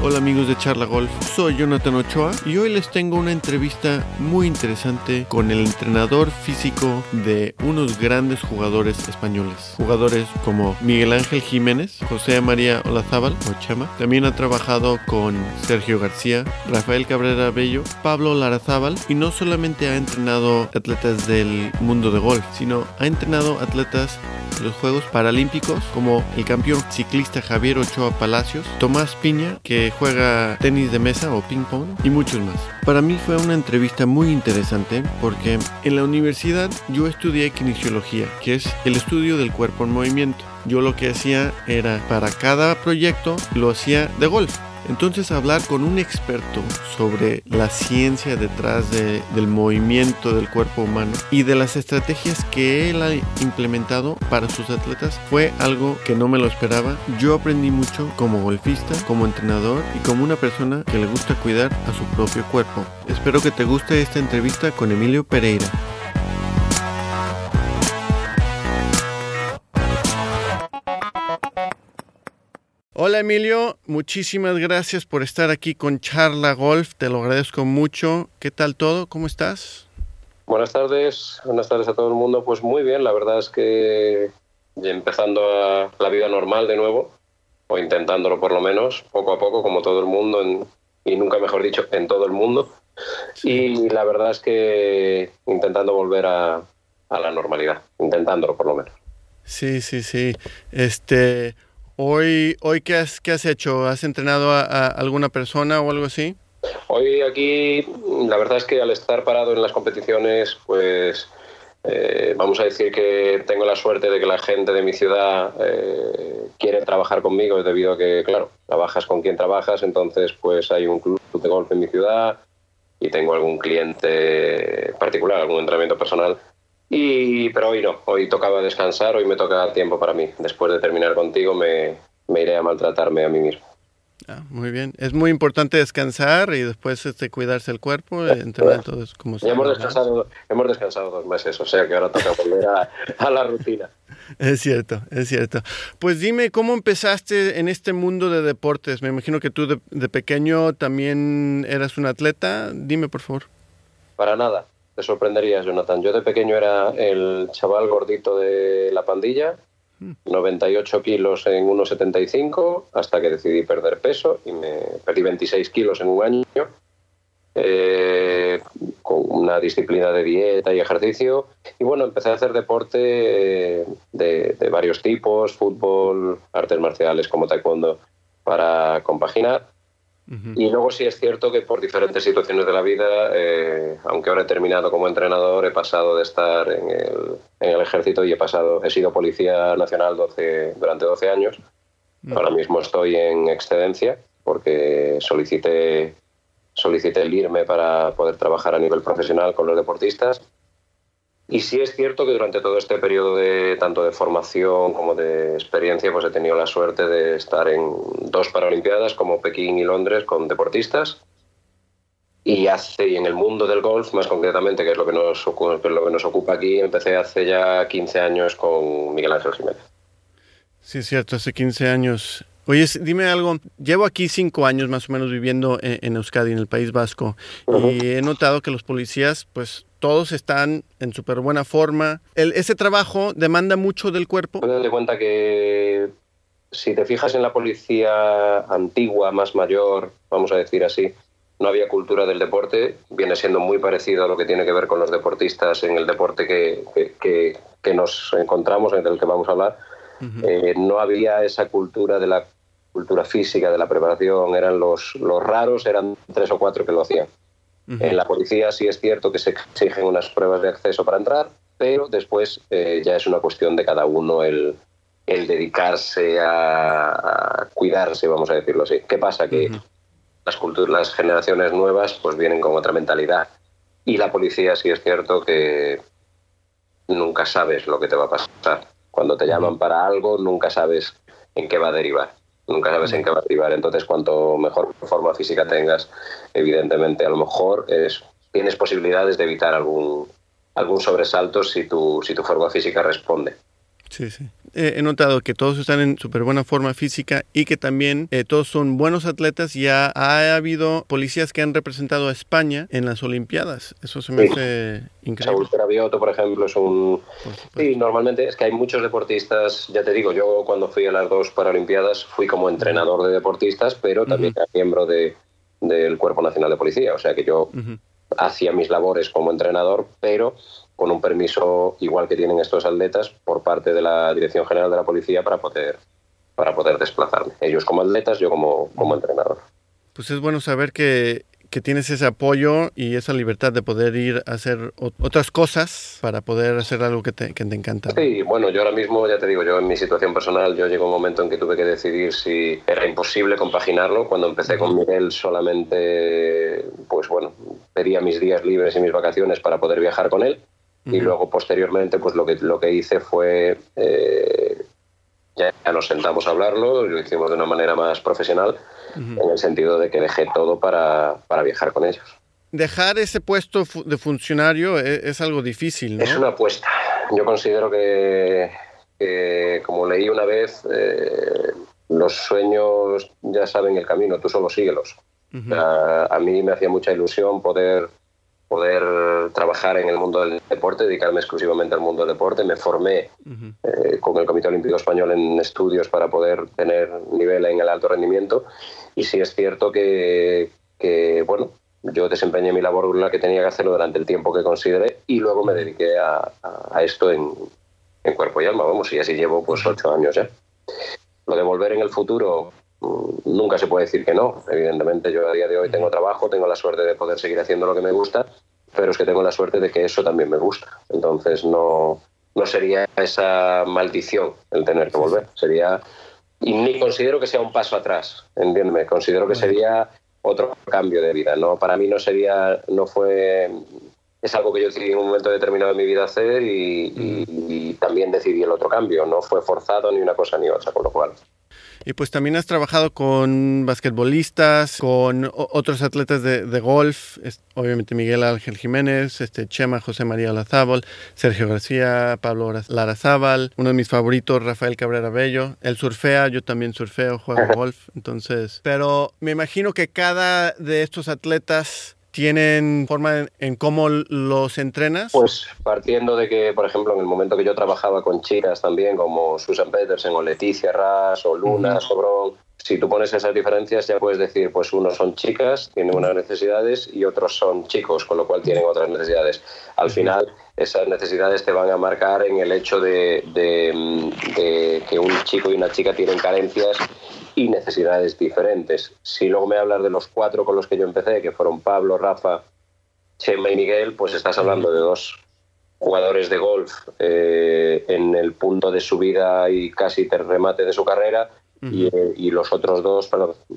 Hola amigos de Charla Golf, soy Jonathan Ochoa y hoy les tengo una entrevista muy interesante con el entrenador físico de unos grandes jugadores españoles. Jugadores como Miguel Ángel Jiménez, José María Olazábal o Chema. También ha trabajado con Sergio García, Rafael Cabrera Bello, Pablo Larazábal y no solamente ha entrenado atletas del mundo de golf, sino ha entrenado atletas los Juegos Paralímpicos como el campeón ciclista Javier Ochoa Palacios, Tomás Piña, que juega tenis de mesa o ping pong y muchos más. Para mí fue una entrevista muy interesante porque en la universidad yo estudié kinesiología, que es el estudio del cuerpo en movimiento. Yo lo que hacía era para cada proyecto lo hacía de golf. Entonces hablar con un experto sobre la ciencia detrás de, del movimiento del cuerpo humano y de las estrategias que él ha implementado para sus atletas fue algo que no me lo esperaba. Yo aprendí mucho como golfista, como entrenador y como una persona que le gusta cuidar a su propio cuerpo. Espero que te guste esta entrevista con Emilio Pereira. Hola Emilio, muchísimas gracias por estar aquí con Charla Golf, te lo agradezco mucho. ¿Qué tal todo? ¿Cómo estás? Buenas tardes, buenas tardes a todo el mundo. Pues muy bien, la verdad es que empezando a la vida normal de nuevo, o intentándolo por lo menos, poco a poco, como todo el mundo, en, y nunca mejor dicho, en todo el mundo. Y la verdad es que intentando volver a, a la normalidad, intentándolo por lo menos. Sí, sí, sí. Este, Hoy, hoy ¿qué, has, ¿qué has hecho? ¿Has entrenado a, alguna persona o algo así? Hoy aquí, la verdad es que al estar parado en las competiciones, pues eh, vamos a decir que tengo la suerte de que la gente de mi ciudad eh, quiere trabajar conmigo debido a que, claro, trabajas con quien trabajas, entonces pues hay un club de golf en mi ciudad y tengo algún cliente particular, algún entrenamiento personal y, pero hoy no, hoy tocaba descansar, hoy me toca tiempo para mí. Después de terminar contigo me, me iré a maltratarme a mí mismo. Ah, muy bien, es muy importante descansar y después este, cuidarse el cuerpo, entrenar todo como ya hemos descansado, hemos descansado dos meses, o sea que ahora toca volver a, a la rutina. Es cierto, es cierto. Pues dime, ¿cómo empezaste en este mundo de deportes? Me imagino que tú de, de pequeño también eras un atleta. Dime, por favor. Para nada te sorprenderías, Jonathan. Yo de pequeño era el chaval gordito de la pandilla, 98 kilos en 1,75, hasta que decidí perder peso y me perdí 26 kilos en un año, eh, con una disciplina de dieta y ejercicio. Y bueno, empecé a hacer deporte de, de varios tipos, fútbol, artes marciales como taekwondo, para compaginar. Y luego sí es cierto que por diferentes situaciones de la vida, eh, aunque ahora he terminado como entrenador, he pasado de estar en el, en el ejército y he pasado, he sido policía nacional 12, durante 12 años. Ahora mismo estoy en excedencia porque solicité, solicité el irme para poder trabajar a nivel profesional con los deportistas. Y sí es cierto que durante todo este periodo de tanto de formación como de experiencia, pues he tenido la suerte de estar en dos Paralimpiadas como Pekín y Londres con deportistas. Y hace y en el mundo del golf, más concretamente, que es lo que nos ocupa, lo que nos ocupa aquí, empecé hace ya 15 años con Miguel Ángel Jiménez. Sí, es cierto, hace 15 años. Oye, dime algo, llevo aquí cinco años más o menos viviendo en, en Euskadi, en el País Vasco, uh -huh. y he notado que los policías, pues todos están en súper buena forma. El, ese trabajo demanda mucho del cuerpo. De cuenta que si te fijas en la policía antigua, más mayor, vamos a decir así, no había cultura del deporte, viene siendo muy parecido a lo que tiene que ver con los deportistas en el deporte que, que, que, que nos encontramos, en el que vamos a hablar. Uh -huh. eh, no había esa cultura de la cultura física, de la preparación, eran los, los raros, eran tres o cuatro que lo hacían. Uh -huh. En la policía sí es cierto que se exigen unas pruebas de acceso para entrar, pero después eh, ya es una cuestión de cada uno el, el dedicarse a, a, cuidarse, vamos a decirlo así. ¿Qué pasa? Que uh -huh. las, culturas, las generaciones nuevas pues vienen con otra mentalidad. Y la policía sí es cierto que nunca sabes lo que te va a pasar. Cuando te llaman para algo, nunca sabes en qué va a derivar nunca sabes en qué va a derivar. Entonces, cuanto mejor forma física tengas, evidentemente, a lo mejor es, tienes posibilidades de evitar algún, algún sobresalto si tu, si tu forma física responde. Sí, sí. he notado que todos están en súper buena forma física y que también eh, todos son buenos atletas. Ya ha habido policías que han representado a España en las Olimpiadas. Eso se me hace increíble. Saúl Terabioto, por ejemplo, es un... Sí, normalmente es que hay muchos deportistas, ya te digo, yo cuando fui a las dos Paralimpiadas fui como entrenador de deportistas, pero también era miembro de, del Cuerpo Nacional de Policía. O sea que yo hacía mis labores como entrenador, pero con un permiso igual que tienen estos atletas por parte de la Dirección General de la Policía para poder, para poder desplazarme. Ellos como atletas, yo como, como entrenador. Pues es bueno saber que, que tienes ese apoyo y esa libertad de poder ir a hacer otras cosas para poder hacer algo que te, que te encanta. Sí, bueno, yo ahora mismo, ya te digo, yo en mi situación personal, yo llegó un momento en que tuve que decidir si era imposible compaginarlo. Cuando empecé con Miguel solamente, pues bueno, pedía mis días libres y mis vacaciones para poder viajar con él y luego posteriormente pues lo que, lo que hice fue, eh, ya, nos sentamos a hablarlo, lo hicimos de una manera más profesional, en el sentido de que dejé todo para, para, viajar con ellos. Dejar ese puesto de funcionario es, es, algo difícil, ¿no? Es una apuesta. Yo considero que, que como leí una vez, eh, los sueños ya saben el camino, tú solo síguelos. a mí me hacía mucha ilusión poder poder trabajar en el mundo del deporte, dedicarme exclusivamente al mundo del deporte. Me formé eh, con el Comité Olímpico Español en estudios para poder tener nivel en el alto rendimiento. Y sí es cierto que, que bueno, yo desempeñé mi labor la que tenía que hacerlo durante el tiempo que consideré y luego me dediqué a, a esto en, en, cuerpo y alma, vamos, y así llevo pues ocho años ya. Lo de volver en el futuro, nunca se puede decir que no. Evidentemente yo a día de hoy tengo trabajo, tengo la suerte de poder seguir haciendo lo que me gusta, pero es que tengo la suerte de que eso también me gusta. Entonces no, no sería esa maldición el tener que volver. Sería y ni considero que sea un paso atrás, entiéndeme, considero que sería otro cambio de vida, no para mí no sería no fue es algo que yo decidí en un momento determinado de mi vida hacer y, y también decidí el otro cambio, no fue forzado ni una cosa ni otra, con lo cual y pues también has trabajado con basquetbolistas, con otros atletas de, golf, obviamente Miguel Ángel Jiménez, este Chema José María Olazábal, Sergio García, Pablo Larazábal, uno de mis favoritos, Rafael Cabrera Bello. Él surfea, yo también surfeo, juego golf, entonces... Pero me imagino que cada de estos atletas tienen forma en, cómo los entrenas? Pues partiendo de que, por ejemplo, en el momento que yo trabajaba con chicas también, como Susan Petersen o Leticia Ras o Luna Sobrón, si tú pones esas diferencias ya puedes decir, pues unos son chicas, tienen unas necesidades y otros son chicos, con lo cual tienen otras necesidades. Al final, esas necesidades te van a marcar en el hecho de, de que un chico y una chica tienen carencias y necesidades diferentes. Si luego me hablas de los cuatro con los que yo empecé, que fueron Pablo, Rafa, Chema y Miguel, pues estás hablando de dos jugadores de golf eh, en el punto de su vida y casi remate de su carrera, eh, y, los otros dos,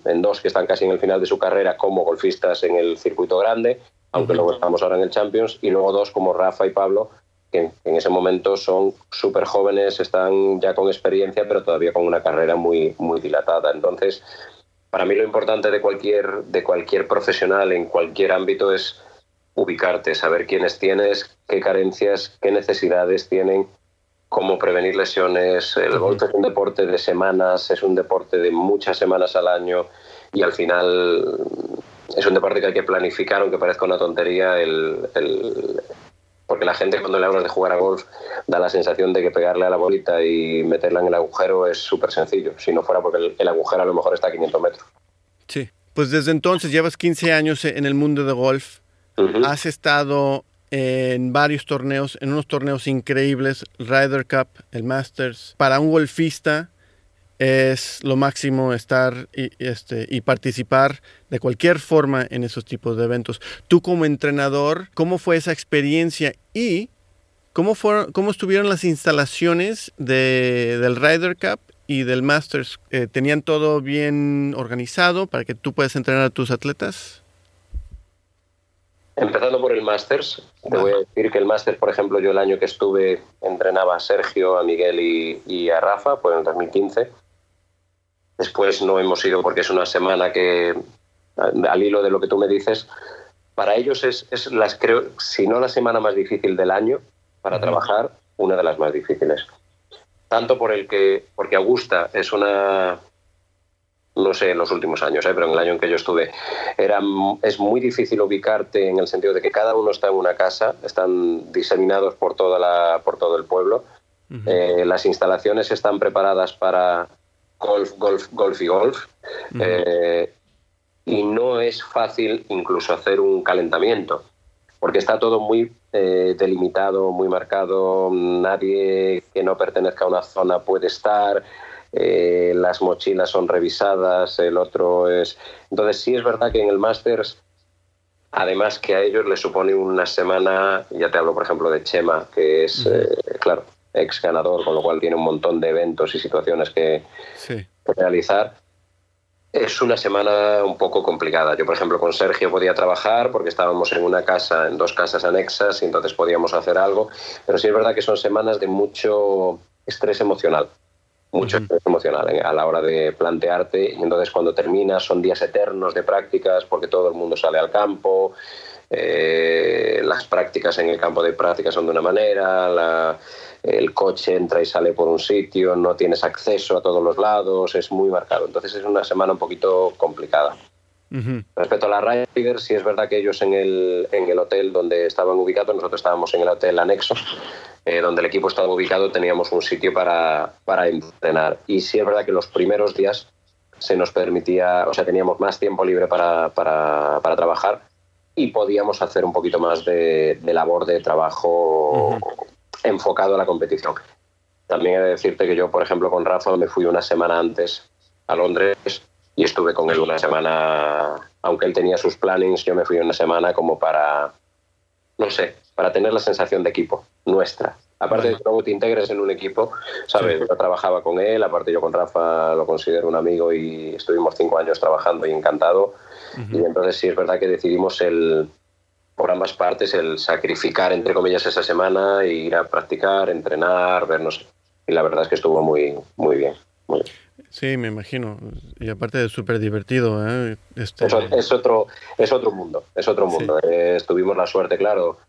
en dos que están casi en el final de su carrera como golfistas en el circuito grande, aunque luego estamos ahora en el Champions, y luego dos como Rafa y Pablo, que en ese momento son súper jóvenes, están ya con experiencia, pero todavía con una carrera muy, muy dilatada. Entonces, para mí lo importante de cualquier, de cualquier profesional en cualquier ámbito es ubicarte, saber quiénes tienes, qué carencias, qué necesidades tienen, cómo prevenir lesiones. El golf es un deporte de semanas, es un deporte de muchas semanas al año y al final es un deporte que hay que planificar, aunque parezca una tontería, el, porque la gente cuando le hablas de jugar a golf da la sensación de que pegarle a la bolita y meterla en el agujero es súper sencillo, si no fuera porque el, agujero a lo mejor está a 500 metros. Sí, pues desde entonces llevas 15 años en el mundo de golf, has estado en varios torneos, en unos torneos increíbles, Ryder Cup, el Masters. Para un golfista es lo máximo estar y, este, y participar de cualquier forma en esos tipos de eventos. Tú como entrenador, ¿cómo fue esa experiencia y cómo, fueron, cómo estuvieron las instalaciones de, del Ryder Cup y del Masters? Eh, ¿Tenían todo bien organizado para que tú puedas entrenar a tus atletas? Empezando por el Masters, te voy a decir que el Masters, por ejemplo, yo el año que estuve entrenaba a Sergio, a Miguel y, y a Rafa, pues en el 2015 Después no hemos ido porque es una semana que, al hilo de lo que tú me dices, para ellos es, es las creo, si no la semana más difícil del año para trabajar, una de las más difíciles. Tanto por el que, porque Augusta es una, no sé en los últimos años, ¿eh? pero en el año en que yo estuve, era, es muy difícil ubicarte en el sentido de que cada uno está en una casa, están diseminados por, toda la, por todo el pueblo, eh, las instalaciones están preparadas para golf, golf, golf y golf, eh, y no es fácil incluso hacer un calentamiento, porque está todo muy delimitado, muy marcado, nadie que no pertenezca a una zona puede estar, eh, las mochilas son revisadas, el otro es... Entonces sí es verdad que en el Masters, además que a ellos les supone una semana, ya te hablo por ejemplo de Chema, que es, eh, claro, ex ganador, con lo cual tiene un montón de eventos y situaciones que, realizar. Es una semana un poco complicada. Yo, por ejemplo, con Sergio podía trabajar porque estábamos en una casa, en dos casas anexas y entonces podíamos hacer algo. Pero sí es verdad que son semanas de mucho estrés emocional mucho emocional ¿eh? a la hora de plantearte y entonces cuando terminas son días eternos de prácticas porque todo el mundo sale al campo, eh, las prácticas en el campo de prácticas son de una manera, el coche entra y sale por un sitio, no tienes acceso a todos los lados, es muy marcado. Entonces es una semana un poquito complicada. Respecto a la Riders, sí es verdad que ellos en el, en el hotel donde estaban ubicados, nosotros estábamos en el hotel anexo, eh, donde el equipo estaba ubicado, teníamos un sitio para, para entrenar. Y sí es verdad que los primeros días se nos permitía, o sea, teníamos más tiempo libre para, para, para trabajar y podíamos hacer un poquito más de, labor de trabajo enfocado a la competición. También he de decirte que yo, por ejemplo, con Rafa me fui una semana antes a Londres y estuve con él una semana, aunque él tenía sus plannings, yo me fui una semana como para, no sé, para tener la sensación de equipo nuestra. Aparte de que luego te integres en un equipo, ¿sabes? Yo trabajaba con él, aparte yo con Rafa lo considero un amigo y estuvimos cinco años trabajando y encantado. Y entonces sí es verdad que decidimos el, por ambas partes, el sacrificar, entre comillas, esa semana e ir a practicar, entrenar, vernos. Y la verdad es que estuvo muy, muy bien. Muy bien. Sí, me imagino. Y aparte de súper divertido. ¿eh? Este... Es, otro, es otro mundo, es otro mundo. Eh, tuvimos la suerte, claro,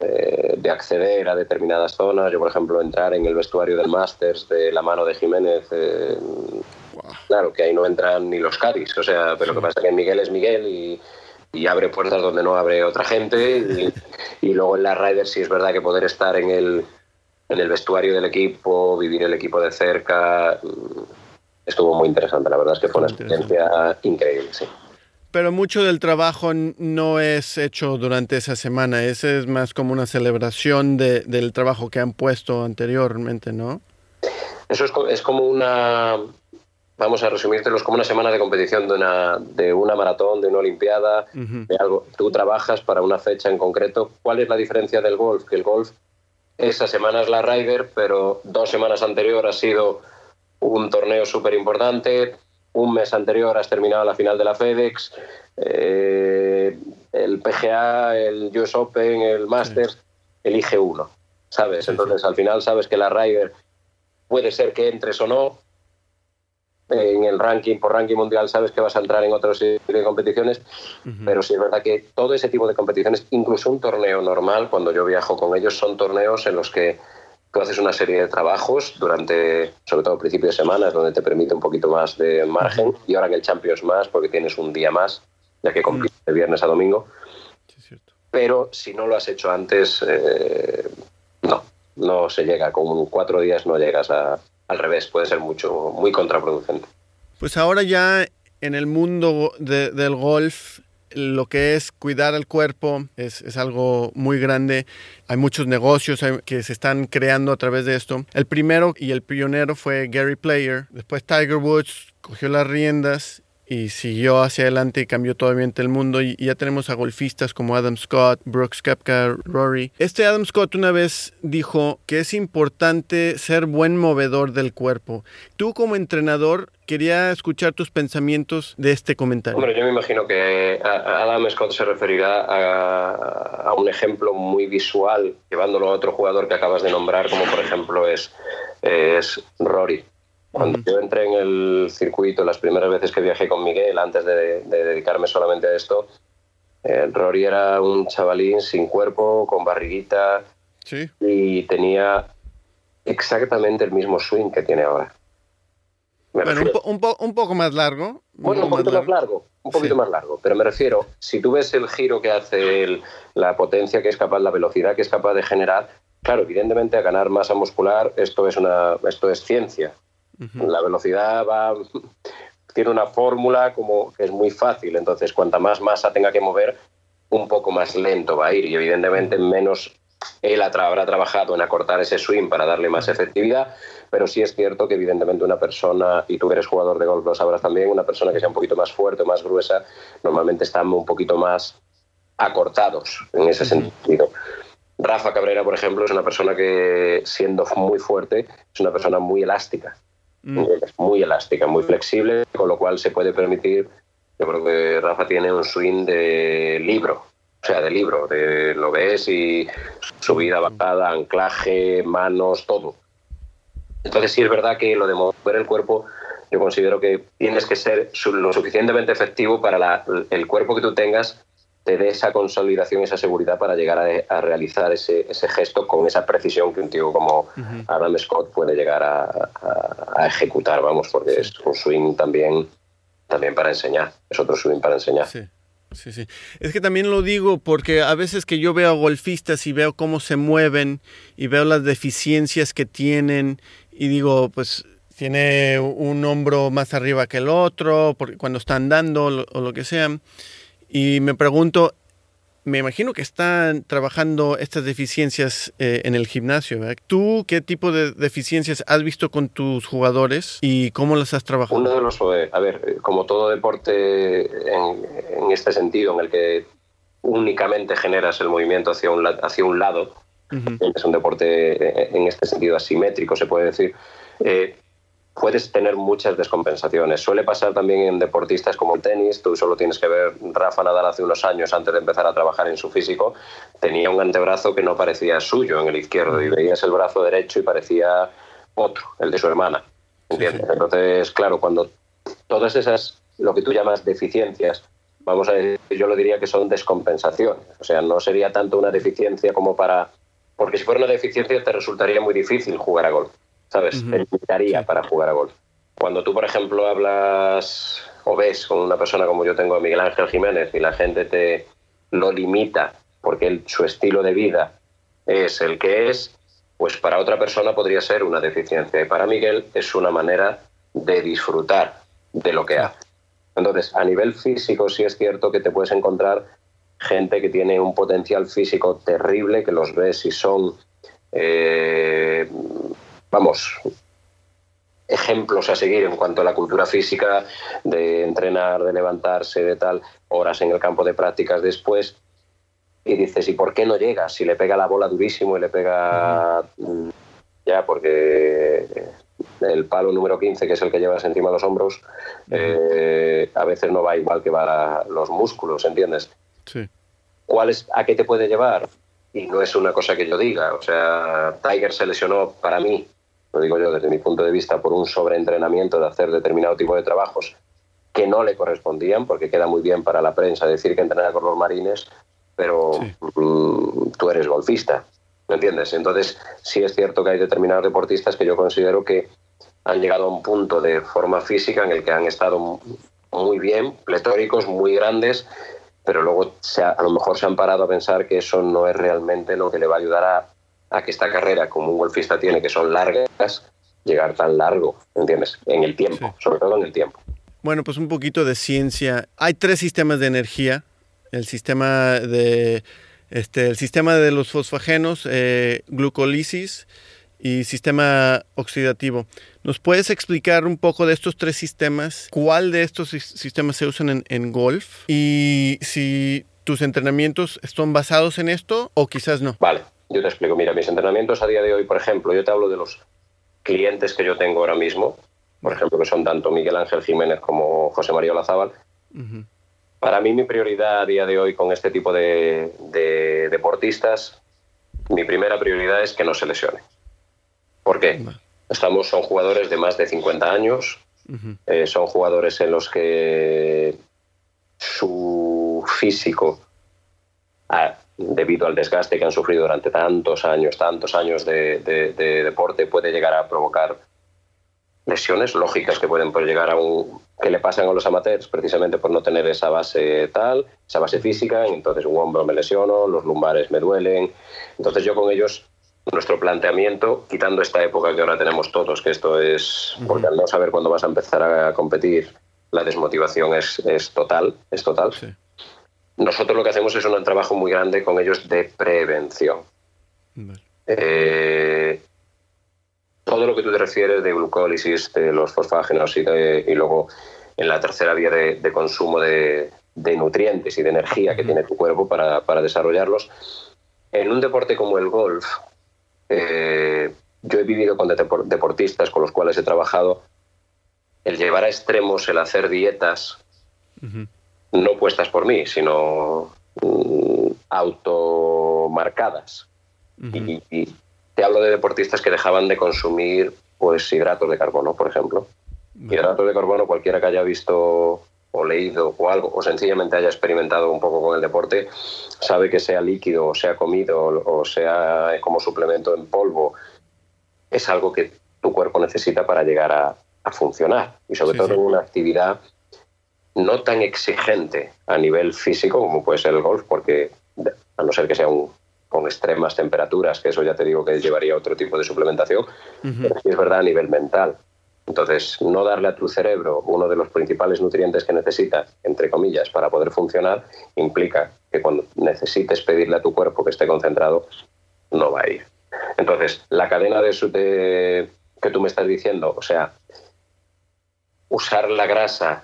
eh, de acceder a determinadas zonas. Yo, por ejemplo, entrar en el vestuario del Masters de la mano de Jiménez. Eh, claro, que ahí no entran ni los Cádiz. O sea, pero lo que pasa es que Miguel es Miguel y, abre puertas donde no abre otra gente. Y, luego en la Riders sí es verdad que poder estar en el, en el vestuario del equipo, vivir el equipo de cerca estuvo muy interesante. La verdad es que fue una experiencia increíble, sí. Pero mucho del trabajo no es hecho durante esa semana, ese es más como una celebración de, del trabajo que han puesto anteriormente, ¿no? Eso es, es como una, vamos a resumírtelo, es como una semana de competición de una, de una maratón, de una olimpiada, de algo. Tú trabajas para una fecha en concreto. ¿Cuál es la diferencia del golf? Que el golf, esa semana es la Ryder, pero dos semanas anterior ha sido un torneo súper importante. Un mes anterior has terminado la final de la FedEx. Eh, el PGA, el US Open, el Masters, elige uno, ¿sabes? Entonces al final sabes que la Ryder puede ser que entres o no. En el ranking, por ranking mundial, sabes que vas a entrar en otras competiciones, pero sí es verdad que todo ese tipo de competiciones, incluso un torneo normal, cuando yo viajo con ellos, son torneos en los que tú haces una serie de trabajos durante, sobre todo principio de semanas, donde te permite un poquito más de margen, y ahora en el Champions más, porque tienes un día más, ya que compites de viernes a domingo. Pero si no lo has hecho antes, eh, no, no se llega. Con cuatro días no llegas a, al revés, puede ser mucho, muy contraproducente. Pues ahora ya en el mundo del golf lo que es cuidar el cuerpo es, es, algo muy grande. Hay muchos negocios que se están creando a través de esto. El primero y el pionero fue Gary Player. Después Tiger Woods cogió las riendas y siguió hacia adelante y cambió totalmente el mundo y, ya tenemos a golfistas como Adam Scott, Brooks Koepka, Rory. Este Adam Scott una vez dijo que es importante ser buen movedor del cuerpo. Tú como entrenador quería escuchar tus pensamientos de este comentario. Hombre, yo me imagino que Adam Scott se referirá a, un ejemplo muy visual, llevándolo a otro jugador que acabas de nombrar, como por ejemplo es, es Rory. Cuando yo entré en el circuito, las primeras veces que viajé con Miguel, antes de, dedicarme solamente a esto, Eh, Rory era un chavalín sin cuerpo, con barriguita Sí. y tenía exactamente el mismo swing que tiene ahora. Me Bueno, un, refiero- po- un, po- un poco más largo. Bueno, un poquito más largo, un poquito Sí. más largo, pero me refiero, si tú ves el giro que hace, el- la potencia que es capaz, la velocidad que es capaz de generar, claro, evidentemente a ganar masa muscular esto es una, esto es ciencia. La velocidad va, tiene una fórmula como que es muy fácil, entonces cuanta más masa tenga que mover, un poco más lento va a ir y evidentemente menos él habrá trabajado en acortar ese swing para darle más efectividad, pero sí es cierto que evidentemente una persona, y tú que eres jugador de golf lo sabrás también, una persona que sea un poquito más fuerte, más gruesa, normalmente están un poquito más acortados en ese sentido. Rafa Cabrera, por ejemplo, es una persona que, siendo muy fuerte, es una persona muy elástica. ¿Entiendes? Muy elástica, muy flexible, con lo cual se puede permitir. Yo creo que Rafa tiene un swing de libro, o sea, de libro, de, lo ves y subida, bajada, anclaje, manos, todo. Entonces sí es verdad que lo de mover el cuerpo, yo considero que tienes que ser lo suficientemente efectivo para la- el cuerpo que tú tengas te dé esa consolidación, esa seguridad para llegar a, a realizar ese, ese gesto con esa precisión que un tío como Adam Scott puede llegar a, a- a ejecutar, vamos, porque es un swing también, también para enseñar, es otro swing para enseñar. Sí, sí, sí. Es que también lo digo porque a veces que yo veo a golfistas y veo cómo se mueven y veo las deficiencias que tienen y digo, pues tiene un hombro más arriba que el otro porque cuando están dando o lo- o lo que sea. Y me pregunto, me imagino que están trabajando estas deficiencias eh, en el gimnasio. ¿verdad? ¿Tú qué tipo de deficiencias has visto con tus jugadores y cómo las has trabajado? Uno de los, eh, a ver, eh, como todo deporte en, en este sentido, en el que únicamente generas el movimiento hacia un, hacia un lado, es un deporte en este sentido asimétrico, se puede decir, eh, puedes tener muchas descompensaciones. Suele pasar también en deportistas como el tenis, tú solo tienes que ver Rafa Nadal hace unos años, antes de empezar a trabajar en su físico, tenía un antebrazo que no parecía suyo en el izquierdo y veías el brazo derecho y parecía otro, el de su hermana. ¿Entiendes? Entonces, claro, cuando todas esas, lo que tú llamas deficiencias, vamos a decir, yo lo diría que son descompensaciones. O sea, no sería tanto una deficiencia como para... Porque si fuera una deficiencia te resultaría muy difícil jugar a golf, ¿sabes? Te limitaría para jugar a golf. Cuando tú, por ejemplo, hablas o ves con una persona como yo tengo a Miguel Ángel Jiménez y la gente te lo limita porque él- su estilo de vida es el que es, pues para otra persona podría ser una deficiencia. Y para Miguel es una manera de disfrutar de lo que hace. Entonces, a nivel físico sí es cierto que te puedes encontrar gente que tiene un potencial físico terrible, que los ves y son, eh, vamos, ejemplos a seguir en cuanto a la cultura física, de entrenar, de levantarse, de tal, horas en el campo de prácticas después. Y dices, ¿y por qué no llega? Si le pega la bola durísimo y le pega ya, porque el palo número 15, que es el que llevas encima de los hombros, eh, a veces no va igual que va los músculos, ¿entiendes? Sí. ¿Cuál es, ¿A qué te puede llevar? Y no es una cosa que yo diga. O sea, Tiger se lesionó para mí, lo digo yo desde mi punto de vista, por un sobreentrenamiento de hacer determinado tipo de trabajos que no le correspondían, porque queda muy bien para la prensa decir que entrena con los marines, pero Sí. mm, tú eres golfista, ¿me entiendes? Entonces, sí es cierto que hay determinados deportistas que yo considero que han llegado a un punto de forma física en el que han estado muy bien, pletóricos, muy grandes, pero luego se ha- a lo mejor se han parado a pensar que eso no es realmente lo que le va a ayudar a, a que esta carrera, como un golfista tiene, que son largas, llegar tan largo, ¿entiendes? En el tiempo, Sí. sobre todo en el tiempo. Bueno, pues un poquito de ciencia. Hay tres sistemas de energía. El sistema de este, el sistema de los fosfagenos, eh, glucólisis y sistema oxidativo. ¿Nos puedes explicar un poco de estos tres sistemas? ¿Cuál de estos sis- sistemas se usan en, en golf? Y si tus entrenamientos están basados en esto o quizás no. Vale, yo te explico. Mira, mis entrenamientos a día de hoy, por ejemplo, yo te hablo de los clientes que yo tengo ahora mismo, por ejemplo, que son tanto Miguel Ángel Jiménez como José María Olazábal. Para mí mi prioridad a día de hoy con este tipo de, de deportistas, mi primera prioridad es que no se lesionen. ¿Por qué? Estamos, son jugadores de más de 50 años, eh, son jugadores en los que su físico debido al desgaste que han sufrido durante tantos años, tantos años de, deporte, puede llegar a provocar lesiones lógicas que pueden pues, llegar a un que le pasan a los amateurs precisamente por no tener esa base tal, esa base física, entonces un hombro me lesiono, los lumbares me duelen. Entonces yo con ellos nuestro planteamiento, quitando esta época que ahora tenemos todos, que esto es, porque al no saber cuándo vas a empezar a competir, la desmotivación es, es total, es total. Nosotros lo que hacemos es un trabajo muy grande con ellos de prevención. Eh, todo lo que tú te refieres de glucólisis, de los fosfágenos y, y luego en la tercera vía de, consumo de, nutrientes y de energía que tiene tu cuerpo para, para desarrollarlos, en un deporte como el golf, eh, yo he vivido con deportistas con los cuales he trabajado el llevar a extremos el hacer dietas, no puestas por mí, sino mm, automarcadas. y, te hablo de deportistas que dejaban de consumir pues hidratos de carbono, por ejemplo. Hidratos de carbono, cualquiera que haya visto o leído o algo, o sencillamente haya experimentado un poco con el deporte, sabe que sea líquido o sea comido o sea como suplemento en polvo, es algo que tu cuerpo necesita para llegar a, funcionar. Y sobre todo en una actividad no tan exigente a nivel físico como puede ser el golf, porque a no ser que sea un, con extremas temperaturas, que eso ya te digo que llevaría otro tipo de suplementación, pero sí es verdad a nivel mental. Entonces, no darle a tu cerebro uno de los principales nutrientes que necesita, entre comillas, para poder funcionar, implica que cuando necesites pedirle a tu cuerpo que esté concentrado, no va a ir. Entonces, la cadena de, de que tú me estás diciendo, o sea, usar la grasa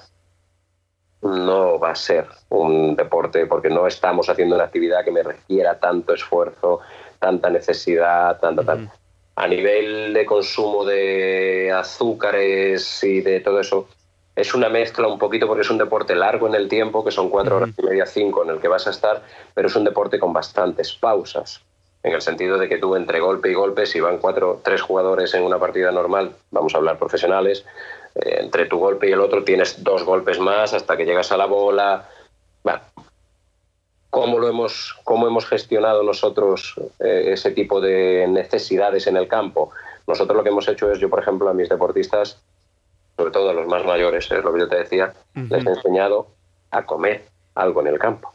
no va a ser un deporte porque no estamos haciendo una actividad que me requiera tanto esfuerzo, tanta necesidad, tanta, tanta a nivel de consumo de azúcares y de todo eso, es una mezcla un poquito porque es un deporte largo en el tiempo, que son cuatro horas y media, cinco en el que vas a estar, pero es un deporte con bastantes pausas, en el sentido de que tú entre golpe y golpe, si van cuatro, tres jugadores en una partida normal, vamos a hablar profesionales, eh, entre tu golpe y el otro tienes dos golpes más hasta que llegas a la bola. Bueno, cómo lo hemos, cómo hemos gestionado nosotros eh, ese tipo de necesidades en el campo. Nosotros lo que hemos hecho es, yo por ejemplo, a mis deportistas, sobre todo a los más mayores, es lo que yo te decía, les he enseñado a comer algo en el campo.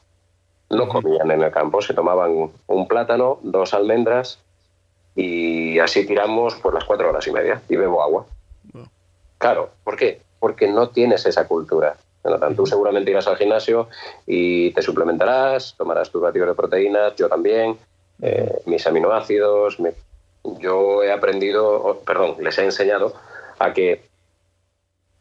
No comían en el campo, se tomaban un plátano, dos almendras y así tiramos por las cuatro horas y media y bebo agua. Claro, ¿por qué? Porque no tienes esa cultura. Jonathan, tú seguramente irás al gimnasio y te suplementarás, tomarás tus batidos de proteínas, yo también, eh, mis aminoácidos. Yo he aprendido, perdón, les he enseñado a que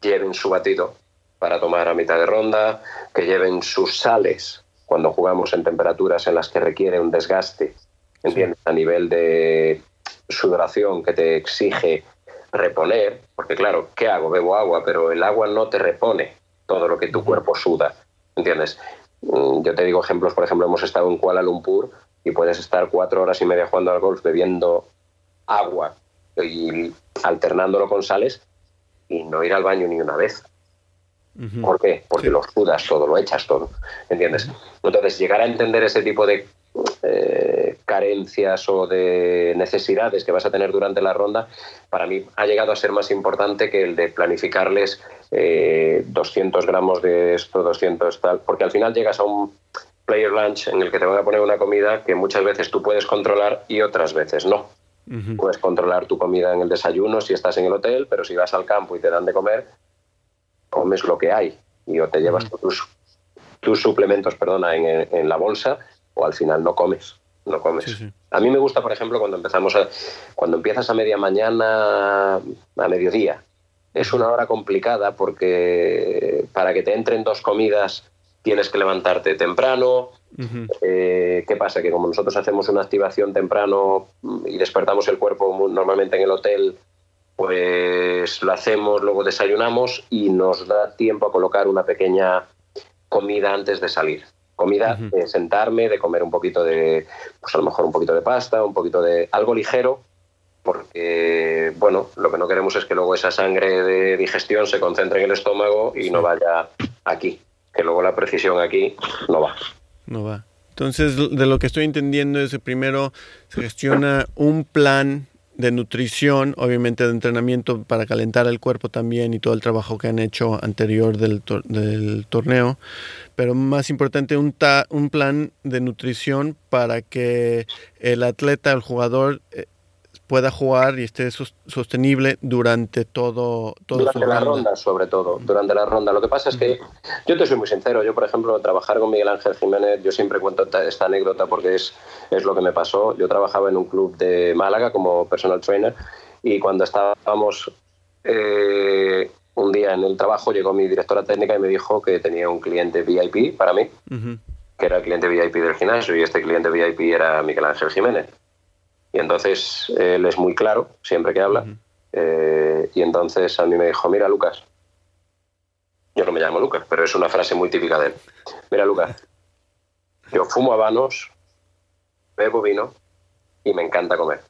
lleven su batido para tomar a mitad de ronda, que lleven sus sales cuando jugamos en temperaturas en las que requiere un desgaste, ¿entiendes? A nivel de sudoración que te exige reponer, porque claro, ¿qué hago? Bebo agua, pero el agua no te repone todo lo que tu cuerpo suda, ¿entiendes? Mm, yo te digo ejemplos, por ejemplo, hemos estado en Kuala Lumpur y puedes estar cuatro horas y media jugando al golf bebiendo agua y alternándolo con sales y no ir al baño ni una vez. ¿Por qué? Porque lo sudas todo, lo echas todo, ¿entiendes? Entonces, llegar a entender ese tipo de eh, carencias o de necesidades que vas a tener durante la ronda, para mí ha llegado a ser más importante que el de planificarles 200 eh, gramos de esto, 200 tal, porque al final llegas a un player lunch en el que te van a poner una comida que muchas veces tú puedes controlar y otras veces no. Puedes controlar tu comida en el desayuno si estás en el hotel, pero si vas al campo y te dan de comer, comes lo que hay y o te llevas tus, tus suplementos perdona, en, en la bolsa o al final no comes. No comes. A mí me gusta, por ejemplo, cuando empezamos a, cuando empiezas a media mañana, a mediodía. Es una hora complicada porque para que te entren dos comidas tienes que levantarte temprano. Eh, ¿Qué pasa? Que como nosotros hacemos una activación temprano y despertamos el cuerpo normalmente en el hotel, pues lo hacemos, luego desayunamos y nos da tiempo a colocar una pequeña comida antes de salir comida, de sentarme, de comer un poquito de, pues a lo mejor un poquito de pasta, un poquito de algo ligero, porque, bueno, lo que no queremos es que luego esa sangre de digestión se concentre en el estómago y no vaya aquí, que luego la precisión aquí no va. No va. Entonces, de lo que estoy entendiendo es que primero se gestiona un plan de nutrición, obviamente de entrenamiento para calentar el cuerpo también y todo el trabajo que han hecho anterior del, del torneo, pero más importante un, un plan de nutrición para que el atleta, el jugador eh, pueda jugar y esté sostenible durante todo, todo durante la ronda. sobre todo durante la ronda. Lo que pasa es que yo te soy muy sincero yo por ejemplo trabajar con Miguel Ángel Jiménez yo siempre cuento esta anécdota porque es es lo que me pasó. Yo trabajaba en un club de Málaga como personal trainer y cuando estábamos eh, un día en el trabajo llegó mi directora técnica y me dijo que tenía un cliente VIP para mí que era el cliente VIP del gimnasio y este cliente VIP era Miguel Ángel Jiménez y entonces él es muy claro siempre que habla. Eh, y entonces a mí me dijo, mira Lucas, yo no me llamo Lucas, pero es una frase muy típica de él. Mira Lucas, yo fumo habanos, bebo vino y me encanta comer.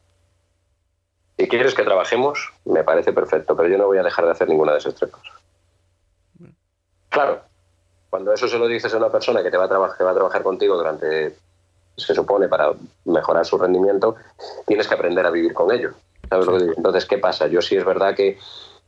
Si quieres que trabajemos, me parece perfecto, pero yo no voy a dejar de hacer ninguna de esas tres cosas. Claro, cuando eso se lo dices a una persona que te va a, que va a trabajar contigo durante se supone para mejorar su rendimiento, tienes que aprender a vivir con ello. Entonces, ¿qué pasa? Yo sí es verdad que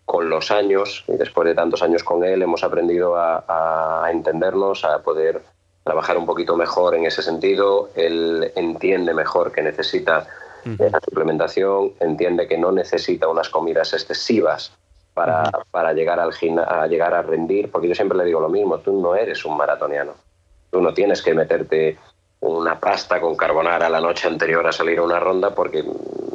con los años, y después de tantos años con él, hemos aprendido a, entendernos, a poder trabajar un poquito mejor en ese sentido. Él entiende mejor que necesita la suplementación, entiende que no necesita unas comidas excesivas para, para llegar, al a llegar a rendir, porque yo siempre le digo lo mismo, tú no eres un maratoniano, tú no tienes que meterte una pasta con carbonara la noche anterior a salir a una ronda porque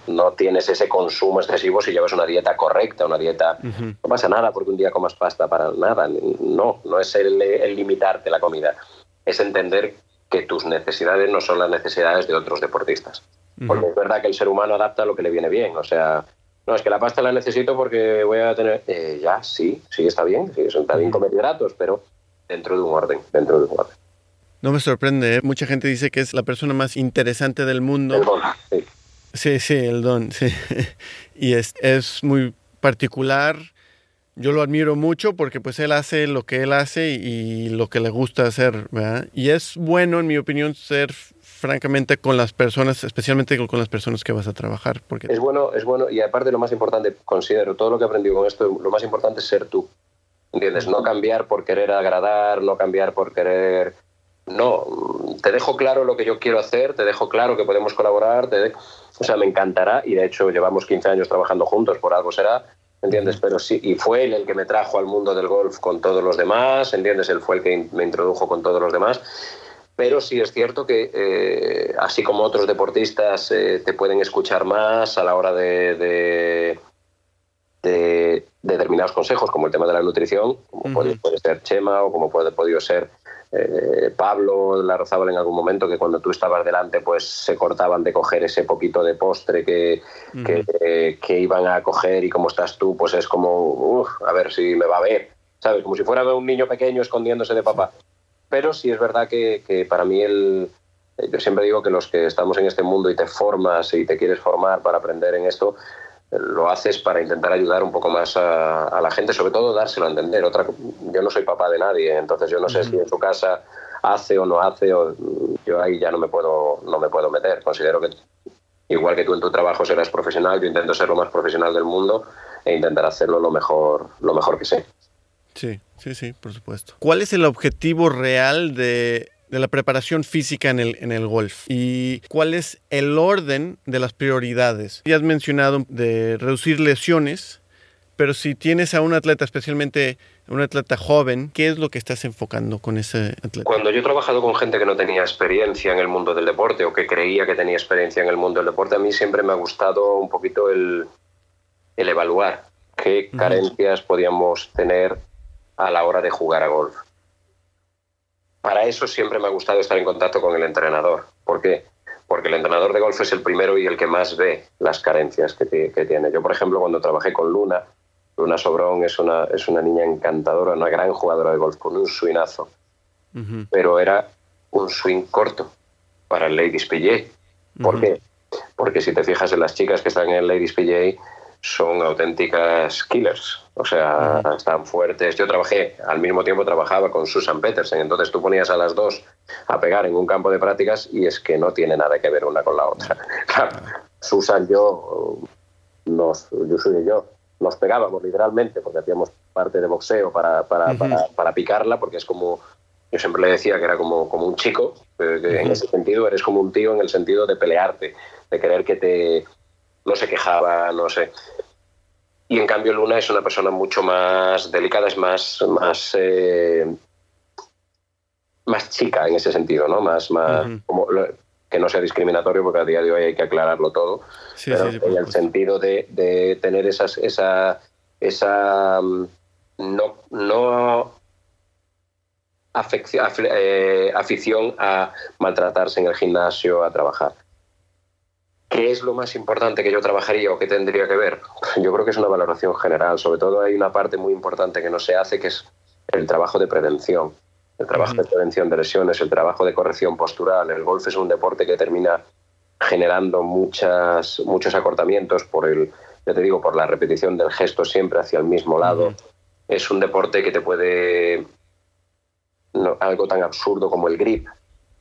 no tienes ese consumo excesivo si llevas una dieta correcta, una dieta... No pasa nada porque un día comas pasta para nada. No, no es el, limitarte la comida. Es entender que tus necesidades no son las necesidades de otros deportistas. Porque es verdad que el ser humano adapta lo que le viene bien. O sea, no, es que la pasta la necesito porque voy a tener... Eh, ya, sí, sí está bien. Sí, está bien comer hidratos, pero dentro de un orden, dentro de un orden. No me sorprende, ¿eh? mucha gente dice que es la persona más interesante del mundo. El don, sí. Sí, sí, el don, sí. Y es, es muy particular. Yo lo admiro mucho porque pues él hace lo que él hace y lo que le gusta hacer, ¿verdad? Y es bueno, en mi opinión, ser francamente con las personas, especialmente con las personas que vas a trabajar. Porque... Es bueno, es bueno, y aparte lo más importante, considero, todo lo que he aprendido con esto, lo más importante es ser tú, ¿entiendes? No cambiar por querer agradar, no cambiar por querer no, te dejo claro lo que yo quiero hacer, te dejo claro que podemos colaborar, te o sea, me encantará y de hecho llevamos 15 años trabajando juntos, por algo será, ¿entiendes? Pero sí, y fue él el que me trajo al mundo del golf con todos los demás, ¿entiendes? Él fue el que me introdujo con todos los demás. Pero sí es cierto que, eh, así como otros deportistas eh, te pueden escuchar más a la hora de, de, determinados consejos, como el tema de la nutrición, como puede, ser Chema o como puede podido ser eh, Pablo Larrazábal en algún momento que cuando tú estabas delante pues se cortaban de coger ese poquito de postre que, que, iban a coger y como estás tú pues es como a ver si me va a ver sabes como si fuera un niño pequeño escondiéndose de papá. Pero sí es verdad que, que para mí el yo siempre digo que los que estamos en este mundo y te formas y te quieres formar para aprender en esto lo haces para intentar ayudar un poco más a, la gente, sobre todo dárselo a entender. Otra, yo no soy papá de nadie, entonces yo no sé si en su casa hace o no hace, o, yo ahí ya no me puedo, no me puedo meter. Considero que igual que tú en tu trabajo serás profesional, yo intento ser lo más profesional del mundo e intentar hacerlo lo mejor, lo mejor que sé. Sí, sí, sí, por supuesto. ¿Cuál es el objetivo real de de la preparación física en el, en el golf y cuál es el orden de las prioridades. Ya has mencionado de reducir lesiones, pero si tienes a un atleta, especialmente un atleta joven, ¿qué es lo que estás enfocando con ese atleta? Cuando yo he trabajado con gente que no tenía experiencia en el mundo del deporte o que creía que tenía experiencia en el mundo del deporte, a mí siempre me ha gustado un poquito el, el evaluar qué carencias podíamos tener a la hora de jugar a golf para eso siempre me ha gustado estar en contacto con el entrenador. ¿Por qué? Porque el entrenador de golf es el primero y el que más ve las carencias que, tiene. Yo, por ejemplo, cuando trabajé con Luna, Luna Sobrón es una, es una niña encantadora, una gran jugadora de golf, con un swingazo. Pero era un swing corto para el Ladies PGA. ¿Por qué? Porque si te fijas en las chicas que están en el Ladies PGA, son auténticas killers. O sea, están fuertes. Yo trabajé, al mismo tiempo trabajaba con Susan Petersen, entonces tú ponías a las dos a pegar en un campo de prácticas y es que no tiene nada que ver una con la otra. Susan, yo, nos, yo soy yo, nos pegábamos literalmente porque hacíamos parte de boxeo para, para, para, picarla, porque es como, yo siempre le decía que era como, como un chico, que en ese sentido eres como un tío en el sentido de pelearte, de querer que te, no se quejaba, no sé. Y en cambio Luna es una persona mucho más delicada, es más, más, eh, más chica en ese sentido, ¿no? Más, más como, que no sea discriminatorio, porque a día de hoy hay que aclararlo todo. pero en el sentido de, de, tener esas, esa, esa mm, no, no eh, afición a maltratarse en el gimnasio, a trabajar. ¿Qué es lo más importante que yo trabajaría o que tendría que ver? Yo creo que es una valoración general. Sobre todo hay una parte muy importante que no se hace, que es el trabajo de prevención. El trabajo de prevención de lesiones, el trabajo de corrección postural. El golf es un deporte que termina generando muchas, muchos acortamientos por el, ya te digo, por la repetición del gesto siempre hacia el mismo lado. Es un deporte que te puede algo tan absurdo como el grip,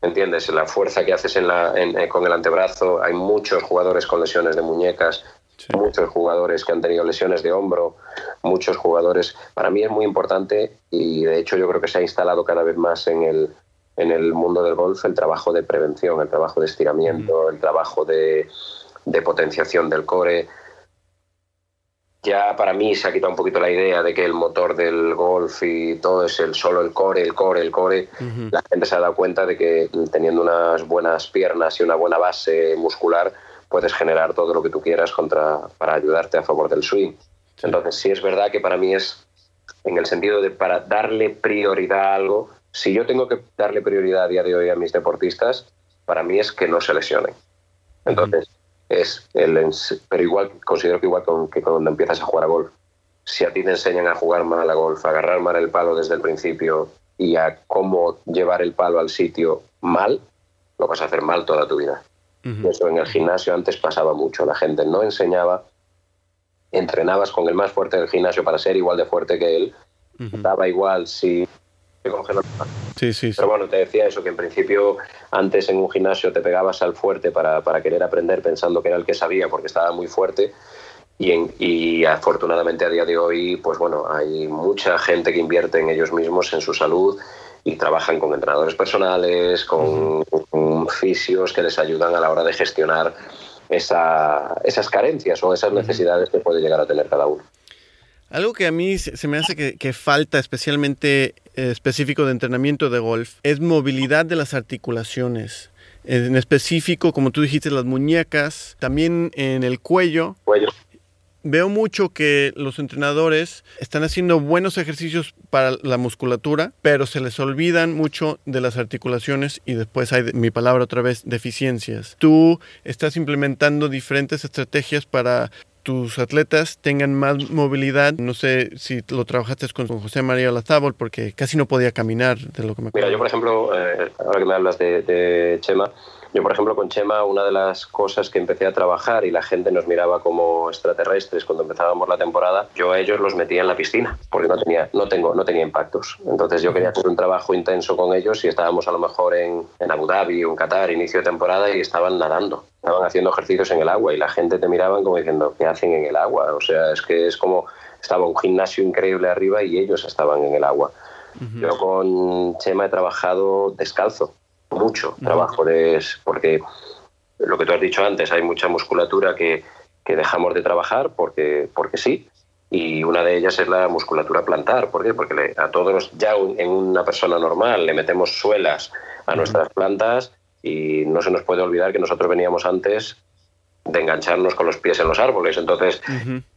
¿entiendes? La fuerza que haces en la, eh, con el antebrazo. Hay muchos jugadores con lesiones de muñecas, muchos jugadores que han tenido lesiones de hombro, muchos jugadores. Para mí es muy importante y de hecho yo creo que se ha instalado cada vez más en el, en el mundo del golf el trabajo de prevención, el trabajo de estiramiento, el trabajo de, de potenciación del core ya para mí se ha quitado un poquito la idea de que el motor del golf y todo es el solo el core, el core, el core. La gente se ha dado cuenta de que teniendo unas buenas piernas y una buena base muscular puedes generar todo lo que tú quieras contra, para ayudarte a favor del swing. Entonces sí es verdad que para mí es en el sentido de para darle prioridad a algo, si yo tengo que darle prioridad a día de hoy a mis deportistas, para mí es que no se lesionen. Entonces, es el, pero igual considero que igual que cuando empiezas a jugar a golf, si a ti te enseñan a jugar mal a golf, a agarrar mal el palo desde el principio y a cómo llevar el palo al sitio mal, lo vas a hacer mal toda tu vida. Eso en el gimnasio antes pasaba mucho, la gente no enseñaba, entrenabas con el más fuerte del gimnasio para ser igual de fuerte que él, daba igual si Sí, sí, Pero bueno, te decía eso, que en principio antes en un gimnasio te pegabas al fuerte para, para querer aprender pensando que era el que sabía porque estaba muy fuerte. Y, en, y, afortunadamente a día de hoy, pues bueno, hay mucha gente que invierte en ellos mismos, en su salud y trabajan con entrenadores personales, con, fisios que les ayudan a la hora de gestionar esa, esas carencias o esas necesidades que puede llegar a tener cada uno. Algo que a mí se me hace que, falta, especialmente eh, específico de entrenamiento de golf, es movilidad de las articulaciones. En específico, como tú dijiste, las muñecas, también en el cuello. Cuello. Veo mucho que los entrenadores están haciendo buenos ejercicios para la musculatura, pero se les olvidan mucho de las articulaciones y después hay, mi palabra otra vez, deficiencias. Tú estás implementando diferentes estrategias para tus atletas tengan más movilidad. No sé si lo trabajaste con José María Lazábol porque casi no podía caminar de lo que me Mira, yo por ejemplo, eh, ahora que me hablas de, de Chema, yo, por ejemplo, con Chema, una de las cosas que empecé a trabajar y la gente nos miraba como extraterrestres cuando empezábamos la temporada, yo a ellos los metía en la piscina porque no tenía, no tengo, no tenía impactos. Entonces yo quería hacer un trabajo intenso con ellos y estábamos a lo mejor en, en Abu Dhabi o en Qatar, inicio de temporada, y estaban nadando, estaban haciendo ejercicios en el agua y la gente te miraba como diciendo, ¿qué hacen en el agua? O sea, es que es como estaba un gimnasio increíble arriba y ellos estaban en el agua. Yo con Chema he trabajado descalzo mucho trabajo, de, porque lo que tú has dicho antes, hay mucha musculatura que, que dejamos de trabajar porque, porque sí, y una de ellas es la musculatura plantar. ¿Por qué? Porque a todos, ya en una persona normal, le metemos suelas a nuestras plantas y no se nos puede olvidar que nosotros veníamos antes de engancharnos con los pies en los árboles. Entonces,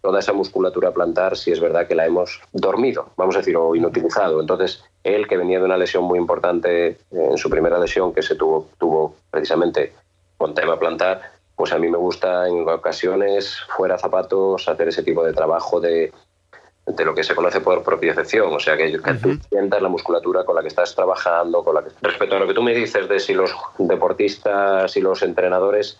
toda esa musculatura plantar, sí es verdad que la hemos dormido, vamos a decir, o inutilizado. Entonces, él, que venía de una lesión muy importante en su primera lesión, que se tuvo, tuvo precisamente con tema plantar, pues a mí me gusta en ocasiones, fuera zapatos, hacer ese tipo de trabajo de, de lo que se conoce por propiocepción, o sea, que, tú sientas la musculatura con la que estás trabajando. Con la que... Respecto a lo que tú me dices de si los deportistas y los entrenadores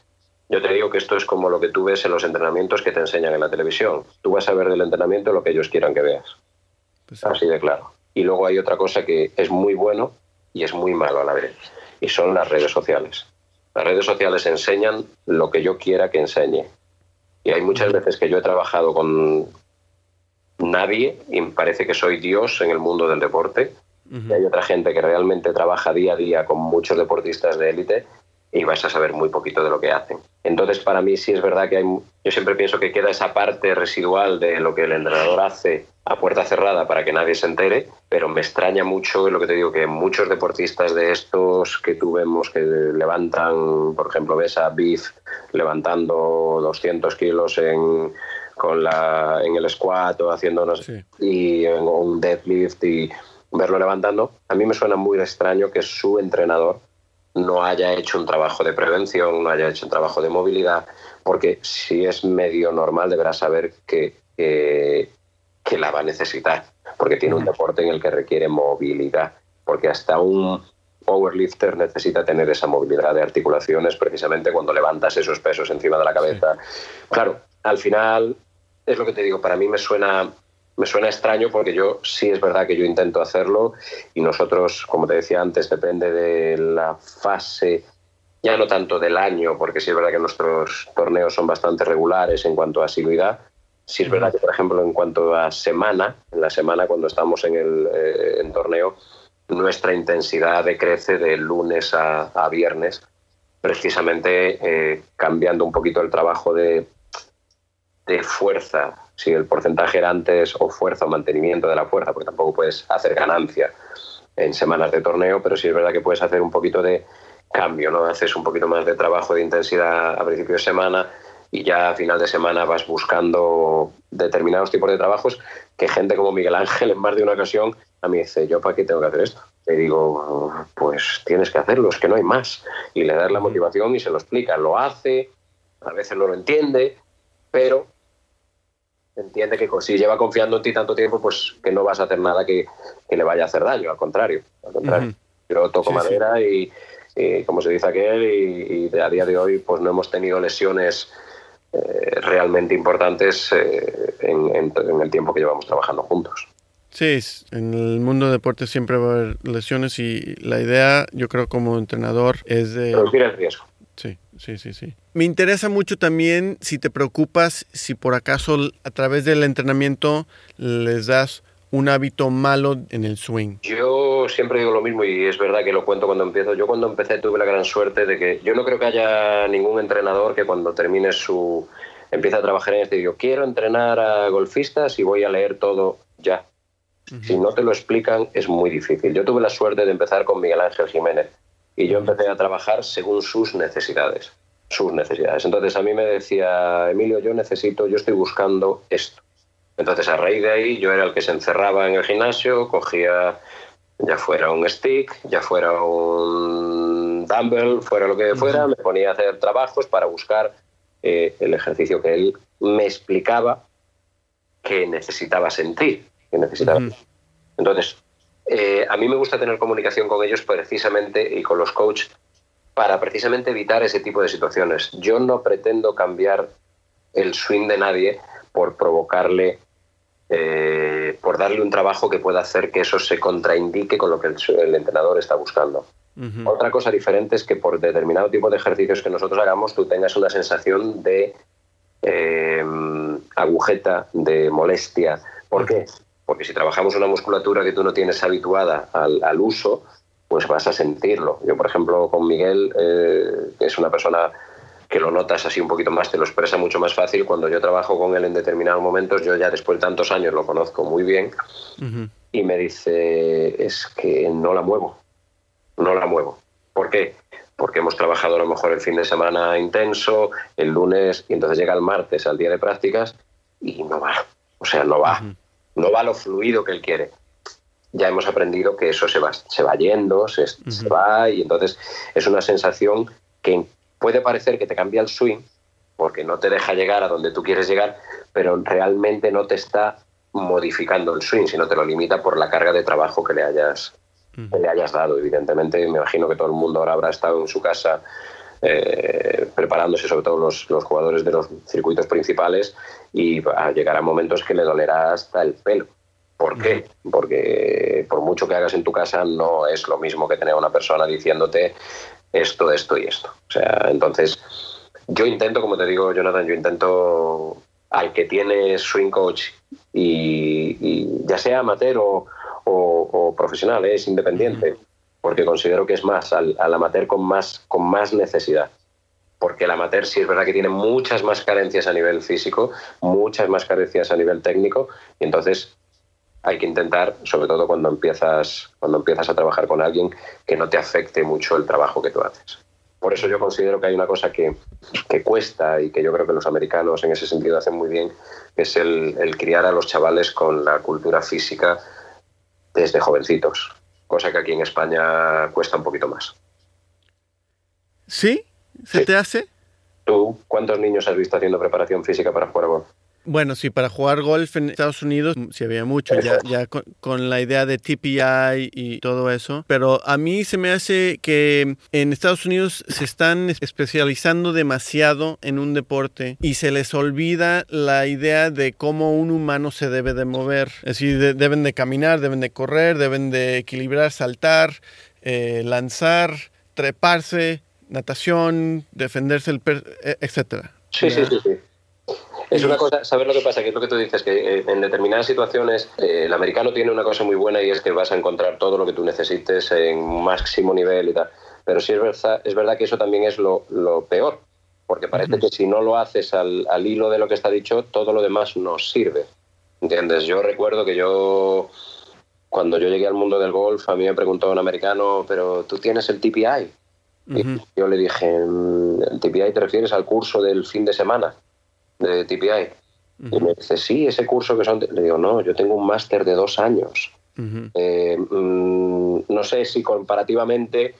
Yo te digo que esto es como lo que tú ves en los entrenamientos que te enseñan en la televisión. Tú vas a ver del entrenamiento lo que ellos quieran que veas. Pues Así de claro. Y luego hay otra cosa que es muy bueno y es muy malo a la vez. Y son las redes sociales. Las redes sociales enseñan lo que yo quiera que enseñe. Y hay muchas veces que yo he trabajado con nadie y me parece que soy Dios en el mundo del deporte. Y hay otra gente que realmente trabaja día a día con muchos deportistas de élite y vais a saber muy poquito de lo que hacen. Entonces, para mí sí es verdad que hay, yo siempre pienso que queda esa parte residual de lo que el entrenador hace a puerta cerrada para que nadie se entere, pero me extraña mucho lo que te digo, que muchos deportistas de estos que tú vemos que levantan, por ejemplo, ves a Biff levantando 200 kilos en, con la, en el squat o haciendo y en un deadlift y verlo levantando, a mí me suena muy extraño que su entrenador no haya hecho un trabajo de prevención, no haya hecho un trabajo de movilidad, porque si es medio normal deberá saber que, que, la va a necesitar, porque tiene un deporte en el que requiere movilidad, porque hasta un powerlifter necesita tener esa movilidad de articulaciones precisamente cuando levantas esos pesos encima de la cabeza. Claro, al final es lo que te digo, para mí me suena me suena extraño porque yo sí es verdad que yo intento hacerlo y nosotros, como te decía antes, depende de la fase, ya no tanto del año, porque sí es verdad que nuestros torneos son bastante regulares en cuanto a asiduidad. Sí es verdad que, por ejemplo, en cuanto a semana, en la semana cuando estamos en el eh, torneo, nuestra intensidad decrece de lunes a, viernes, precisamente eh, cambiando un poquito el trabajo de, de fuerza si el porcentaje era antes o fuerza o mantenimiento de la fuerza, porque tampoco puedes hacer ganancia en semanas de torneo, pero sí es verdad que puedes hacer un poquito de cambio, ¿no? Haces un poquito más de trabajo de intensidad a principio de semana y ya a final de semana vas buscando determinados tipos de trabajos que gente como Miguel Ángel en más de una ocasión a mí dice, ¿yo para qué tengo que hacer esto? Le digo, pues tienes que hacerlo, es que no hay más. Y le das la motivación y se lo explica. Lo hace, a veces no lo entiende, pero entiende que si lleva confiando en ti tanto tiempo, pues que no vas a hacer nada que, le vaya a hacer daño, al contrario. Al contrario. Yo toco madera Y, como se dice aquel, y, y, a día de hoy pues no hemos tenido lesiones eh, realmente importantes eh, en, el tiempo que llevamos trabajando juntos. Sí, en el mundo de deporte siempre va a haber lesiones y la idea, yo creo como entrenador, es de... Reducir el riesgo. Sí, sí, sí. Me interesa mucho también si te preocupas, si por acaso a través del entrenamiento les das un hábito malo en el swing. Yo siempre digo lo mismo y es verdad que lo cuento cuando empiezo. Yo cuando empecé tuve la gran suerte de que yo no creo que haya ningún entrenador que cuando termine su empieza a trabajar en este digo quiero entrenar a golfistas y voy a leer todo ya. Si no te lo explican es muy difícil. Yo tuve la suerte de empezar con Miguel Ángel Jiménez y yo empecé a trabajar según sus necesidades, sus necesidades. Entonces a mí me decía, Emilio, yo necesito, yo estoy buscando esto. Entonces a raíz de ahí yo era el que se encerraba en el gimnasio, cogía ya fuera un stick, ya fuera un dumbbell, fuera lo que fuera, me ponía a hacer trabajos para buscar eh, el ejercicio que él me explicaba que necesitaba sentir, que necesitaba. Entonces, eh, a mí me gusta tener comunicación con ellos precisamente y con los coaches para precisamente evitar ese tipo de situaciones. Yo no pretendo cambiar el swing de nadie por provocarle, eh, por darle un trabajo que pueda hacer que eso se contraindique con lo que el, entrenador está buscando. Otra cosa diferente es que por determinado tipo de ejercicios que nosotros hagamos tú tengas una sensación de eh, agujeta, de molestia. ¿Por qué? Porque si trabajamos una musculatura que tú no tienes habituada al, uso, pues vas a sentirlo. Yo, por ejemplo, con Miguel, eh, que es una persona que lo notas así un poquito más, te lo expresa mucho más fácil. Cuando yo trabajo con él en determinados momentos, yo ya después de tantos años lo conozco muy bien y me dice, es que no la muevo, no la muevo. ¿Por qué? Porque hemos trabajado a lo mejor el fin de semana intenso, el lunes, y entonces llega el martes al día de prácticas y no va. O sea, no va no va lo fluido que él quiere. Ya hemos aprendido que eso se va, se va yendo, se, va y entonces es una sensación que puede parecer que te cambia el swing porque no te deja llegar a donde tú quieres llegar, pero realmente no te está modificando el swing, sino te lo limita por la carga de trabajo que le hayas, le hayas dado. Evidentemente, me imagino que todo el mundo ahora habrá estado en su casa eh, preparándose sobre todo los, los, jugadores de los circuitos principales y a llegar a momentos que le dolerá hasta el pelo. ¿Por qué? Porque por mucho que hagas en tu casa no es lo mismo que tener una persona diciéndote esto, esto y esto. O sea, entonces yo intento, como te digo, Jonathan, yo intento al que tiene swing coach y, ya sea amateur o, profesional, ¿eh? es independiente, porque considero que es más al, amateur con más, con más necesidad. Porque el amateur sí es verdad que tiene muchas más carencias a nivel físico, muchas más carencias a nivel técnico, y entonces hay que intentar, sobre todo cuando empiezas, cuando empiezas a trabajar con alguien, que no te afecte mucho el trabajo que tú haces. Por eso yo considero que hay una cosa que, que cuesta y que yo creo que los americanos en ese sentido hacen muy bien, es el criar a los chavales con la cultura física desde jovencitos, cosa que aquí en España cuesta un poquito más. ¿Sí? ¿Se te hace? ¿Tú cuántos niños has visto haciendo preparación física para jugar a golf? Bueno, sí, para jugar golf en Estados Unidos sí había mucho, ya, ya con, la idea de TPI y todo eso, pero a mí se me hace que en Estados Unidos se están especializando demasiado en un deporte y se les olvida la idea de cómo un humano se debe de mover, es decir, deben de caminar, deben de correr, deben de equilibrar, saltar, eh, lanzar, treparse, natación, defenderse, el e, etcétera. Sí, sí, sí, sí. Es una cosa, ¿sabes lo que pasa? Que es lo que tú dices, que eh, en determinadas situaciones eh, el americano tiene una cosa muy buena y es que vas a encontrar todo lo que tú necesites en máximo nivel y tal. Pero sí es verdad, es verdad que eso también es lo, peor, porque parece que si no lo haces al, al, hilo de lo que está dicho, todo lo demás no sirve. ¿Entiendes? Yo recuerdo que yo, cuando yo llegué al mundo del golf, a mí me preguntó un americano, pero tú tienes el TPI. Y yo le dije, mm, ¿el TPI te refieres al curso del fin de semana? De TPI. Y me dice, sí, ese curso que son... Le digo, no, yo tengo un máster de dos años. Eh, mm, no sé si comparativamente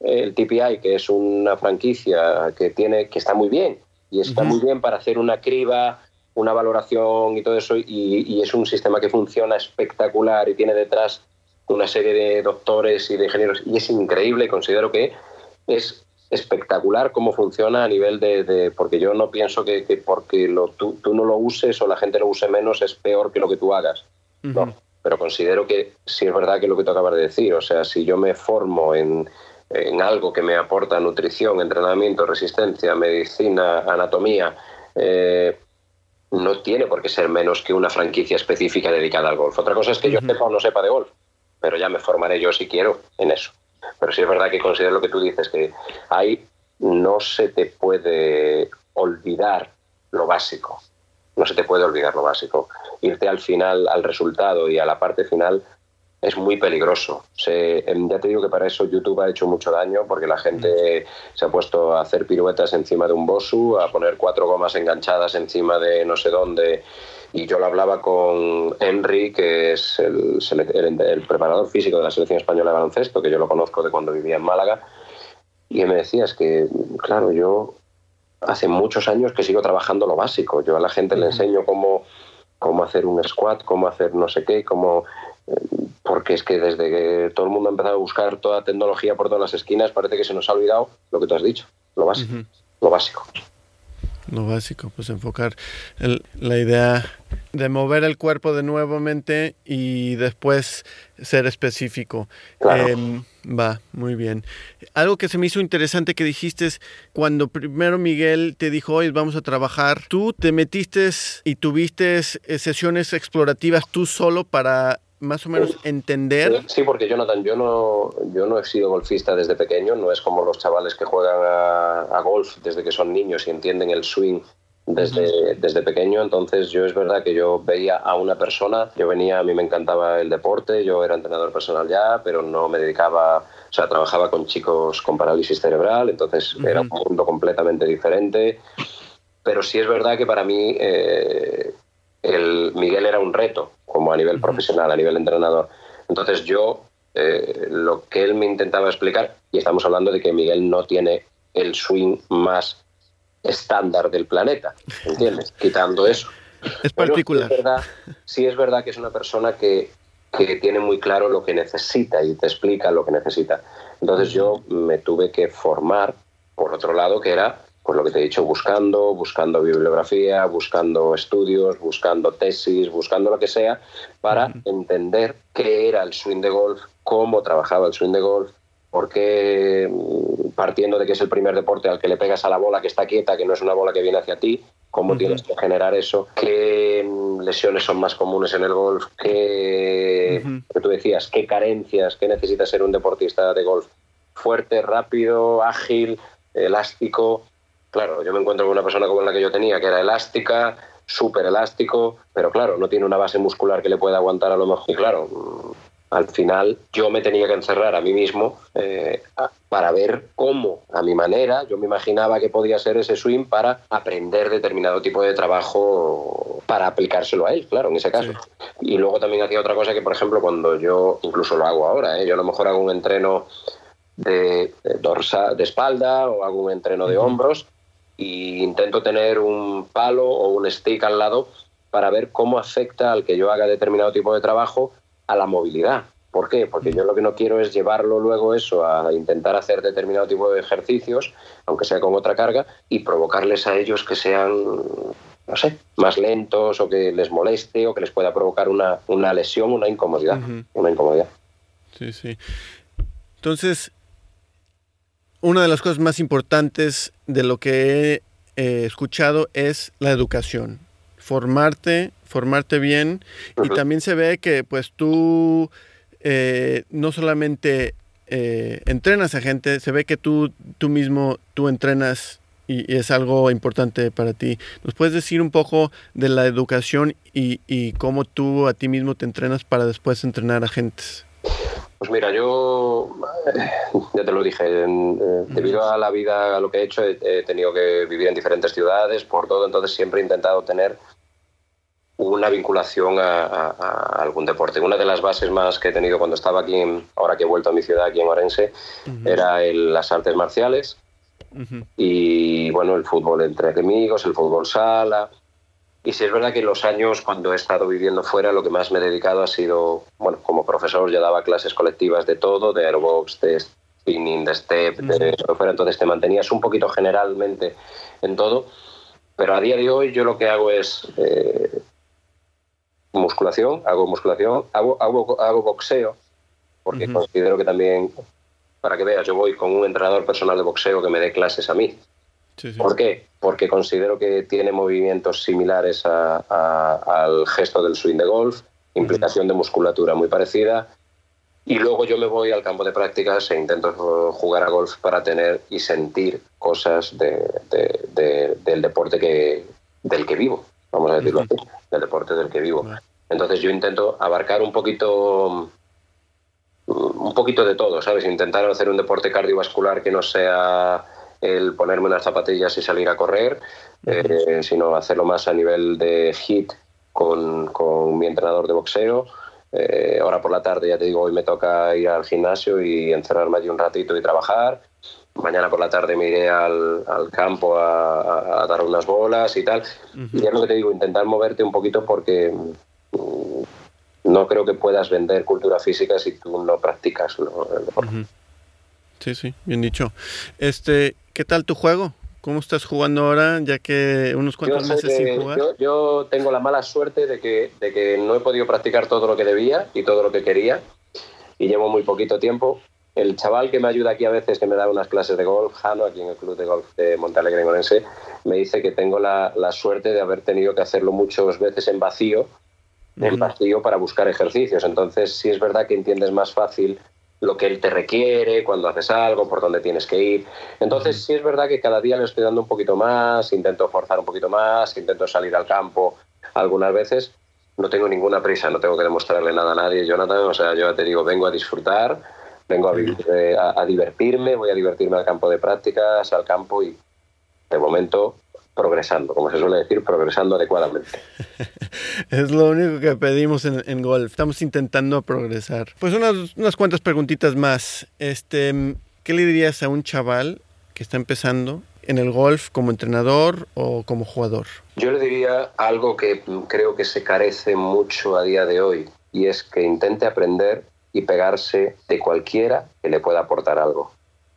el TPI, que es una franquicia que, tiene, que está muy bien, y está muy bien para hacer una criba, una valoración y todo eso, y, y, es un sistema que funciona espectacular y tiene detrás una serie de doctores y de ingenieros, y es increíble, considero que es espectacular cómo funciona a nivel de, porque yo no pienso que, porque lo, tú, no lo uses o la gente lo use menos es peor que lo que tú hagas. No, pero considero que sí es verdad que lo que tú acabas de decir, o sea, si yo me formo en, en algo que me aporta nutrición, entrenamiento, resistencia, medicina, anatomía, eh, no tiene por qué ser menos que una franquicia específica dedicada al golf. Otra cosa es que yo sepa o no sepa de golf, pero ya me formaré yo si quiero en eso. Pero sí es verdad que considero lo que tú dices, que ahí no se te puede olvidar lo básico. No se te puede olvidar lo básico. Irte al final, al resultado y a la parte final es muy peligroso. Em, ya te digo que para eso YouTube ha hecho mucho daño porque la gente se ha puesto a hacer piruetas encima de un Bosu, a poner cuatro gomas enganchadas encima de no sé dónde y yo lo hablaba con Henry, que es el, el, preparador físico de la selección española de baloncesto, que yo lo conozco de cuando vivía en Málaga, y me decía, es que, claro, yo hace muchos años que sigo trabajando lo básico. Yo a la gente le enseño cómo, cómo hacer un squat, cómo hacer no sé qué, cómo... Porque es que desde que todo el mundo ha empezado a buscar toda tecnología por todas las esquinas, parece que se nos ha olvidado lo que tú has dicho, lo básico. Lo básico lo básico, pues enfocar la idea de mover el cuerpo de nuevamente y después ser específico. Em, va, muy bien. Algo que se me hizo interesante que dijiste es cuando primero Miguel te dijo, hoy vamos a trabajar, tú te metiste y tuviste sesiones explorativas tú solo para más o menos entender. Sí, porque Jonathan, yo no, yo no he sido golfista desde pequeño, no es como los chavales que juegan a, golf desde que son niños y entienden el swing desde, desde pequeño, entonces yo es verdad que yo veía a una persona, yo venía, a mí me encantaba el deporte, yo era entrenador personal ya, pero no me dedicaba, o sea, trabajaba con chicos con parálisis cerebral, entonces era un mundo completamente diferente, pero sí es verdad que para mí eh, el Miguel era un reto, como a nivel profesional, a nivel entrenador. Entonces yo, eh, lo que él me intentaba explicar, y estamos hablando de que Miguel no tiene el swing más estándar del planeta, ¿entiendes? Quitando eso. Es particular. sí, es verdad, sí es verdad que es una persona que, que tiene muy claro lo que necesita y te explica lo que necesita. Entonces yo me tuve que formar por otro lado, que era pues lo que te he dicho, buscando, buscando bibliografía, buscando estudios, buscando tesis, buscando lo que sea, para entender qué era el swing de golf, cómo trabajaba el swing de golf, por qué, mm, partiendo de que es el primer deporte al que le pegas a la bola que está quieta, que no es una bola que viene hacia ti, cómo tienes que generar eso, qué mm, lesiones son más comunes en el golf, qué, tú decías, qué carencias, qué necesita ser un deportista de golf. Fuerte, rápido, ágil, elástico. Claro, yo me encuentro con una persona como la que yo tenía, que era elástica, súper elástico, pero claro, no tiene una base muscular que le pueda aguantar a lo mejor. Y claro, mm, al final yo me tenía que encerrar a mí mismo eh, para ver cómo, a mi manera, yo me imaginaba que podía ser ese swing para aprender determinado tipo de trabajo para aplicárselo a él, claro, en ese caso. Y luego también hacía otra cosa que, por ejemplo, cuando yo, incluso lo hago ahora, ¿eh? yo a lo mejor hago un entreno de, dorsa, de espalda o hago un entreno de hombros e intento tener un palo o un stick al lado para ver cómo afecta al que yo haga determinado tipo de trabajo a la movilidad. ¿Por qué? Porque yo lo que no quiero es llevarlo luego eso a intentar hacer determinado tipo de ejercicios, aunque sea con otra carga, y provocarles a ellos que sean, no sé, más lentos o que les moleste o que les pueda provocar una, una lesión, una incomodidad. Una incomodidad. Sí, sí. Entonces, una de las cosas más importantes de lo que he escuchado es la educación. Formarte formarte bien y también se ve que pues tú eh, no solamente eh, entrenas a gente, se ve que tú, tú mismo, tú entrenas y, es algo importante para ti. ¿Nos puedes decir un poco de la educación y, y cómo tú a ti mismo te entrenas para después entrenar a gentes? Pues mira, yo ya te lo dije, debido a la vida, a lo que he hecho, he, tenido que vivir en diferentes ciudades, por todo, entonces siempre he intentado tener una vinculación a, algún deporte. Una de las bases más que he tenido cuando estaba aquí, ahora que he vuelto a mi ciudad, aquí en Orense, era las artes marciales y bueno, el fútbol entre amigos, el fútbol sala. Y si es verdad que en los años cuando he estado viviendo fuera, lo que más me he dedicado ha sido, bueno, como profesor yo daba clases colectivas de todo, de aerobox, de spinning, de step, de fuera, entonces te mantenías un poquito generalmente en todo. Pero a día de hoy yo lo que hago es eh, musculación, hago musculación, hago, hago, hago boxeo, porque considero que también, para que veas, yo voy con un entrenador personal de boxeo que me dé clases a mí. ¿Por qué? Porque considero que tiene movimientos similares al gesto del swing de golf, implicación de musculatura muy parecida. Y luego yo me voy al campo de prácticas e intento jugar a golf para tener y sentir cosas del deporte que, del que vivo vamos a decirlo así, del deporte del que vivo. Entonces yo intento abarcar un poquito un poquito de todo, ¿sabes? Intentar hacer un deporte cardiovascular que no sea el ponerme unas zapatillas y salir a correr, eh, sino hacerlo más a nivel de hit con, con mi entrenador de boxeo. Eh, ahora por la tarde, ya te digo, hoy me toca ir al gimnasio y encerrarme allí un ratito y trabajar mañana por la tarde me iré al, campo a, dar unas bolas y tal. Y es lo que te digo, intentar moverte un poquito porque mm, no creo que puedas vender cultura física si tú no practicas el deporte. Sí, sí, bien dicho. Este, ¿qué tal tu juego? ¿Cómo estás jugando ahora, ya que unos cuantos meses sin jugar? Yo, yo, tengo la mala suerte de que, de que no he podido practicar todo lo que debía y todo lo que quería y llevo muy poquito tiempo el chaval que me ayuda aquí a veces, que me da unas clases de golf, Jano, aquí en el club de golf de Montalegre en Orense, me dice que tengo la, suerte de haber tenido que hacerlo muchas veces en vacío, en vacío para buscar ejercicios. Entonces, sí es verdad que entiendes más fácil lo que él te requiere, cuando haces algo, por dónde tienes que ir. Entonces, sí es verdad que cada día le estoy dando un poquito más, intento forzar un poquito más, intento salir al campo algunas veces. No tengo ninguna prisa, no tengo que demostrarle nada a nadie, Jonathan. O sea, yo te digo, vengo a disfrutar Vengo eh, a, divertirme, voy a divertirme al campo de prácticas, al campo y de momento progresando, como se suele decir, progresando adecuadamente. es lo único que pedimos en, golf. Estamos intentando progresar. Pues unas, unas cuantas preguntitas más. Este, ¿Qué le dirías a un chaval que está empezando en el golf como entrenador o como jugador? Yo le diría algo que creo que se carece mucho a día de hoy y es que intente aprender y pegarse de cualquiera que le pueda aportar algo.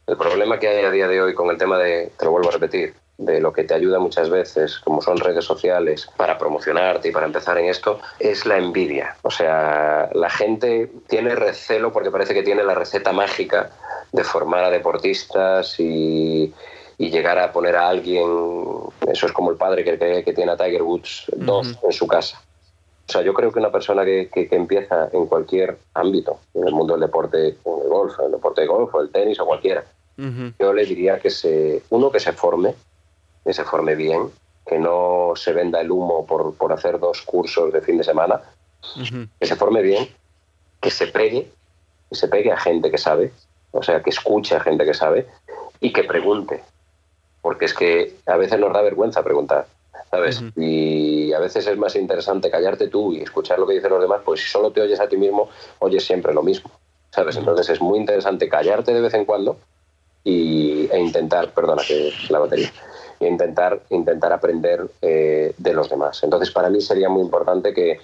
El problema que hay a día de hoy con el tema de, te lo vuelvo a repetir, de lo que te ayuda muchas veces, como son redes sociales, para promocionarte y para empezar en esto, es la envidia. O sea, la gente tiene recelo porque parece que tiene la receta mágica de formar a deportistas y, y llegar a poner a alguien, eso es como el padre que, que, que tiene a Tiger Woods 2 en su casa. O sea, yo creo que una persona que, que, que, empieza en cualquier ámbito, en el mundo del deporte, en el golf, en el deporte de golf, o el tenis o cualquiera, uh -huh. yo le diría que se, uno que se forme, que se forme bien, que no se venda el humo por, por hacer dos cursos de fin de semana, uh -huh. que se forme bien, que se pegue, que se pegue a gente que sabe, o sea, que escuche a gente que sabe y que pregunte, porque es que a veces nos da vergüenza preguntar. ¿sabes? Uh -huh. Y a veces es más interesante callarte tú y escuchar lo que dicen los demás, pues si solo te oyes a ti mismo, oyes siempre lo mismo, ¿sabes? Uh -huh. Entonces es muy interesante callarte de vez en cuando y, e intentar, perdona que la batería, intentar, intentar aprender eh, de los demás. Entonces para mí sería muy importante que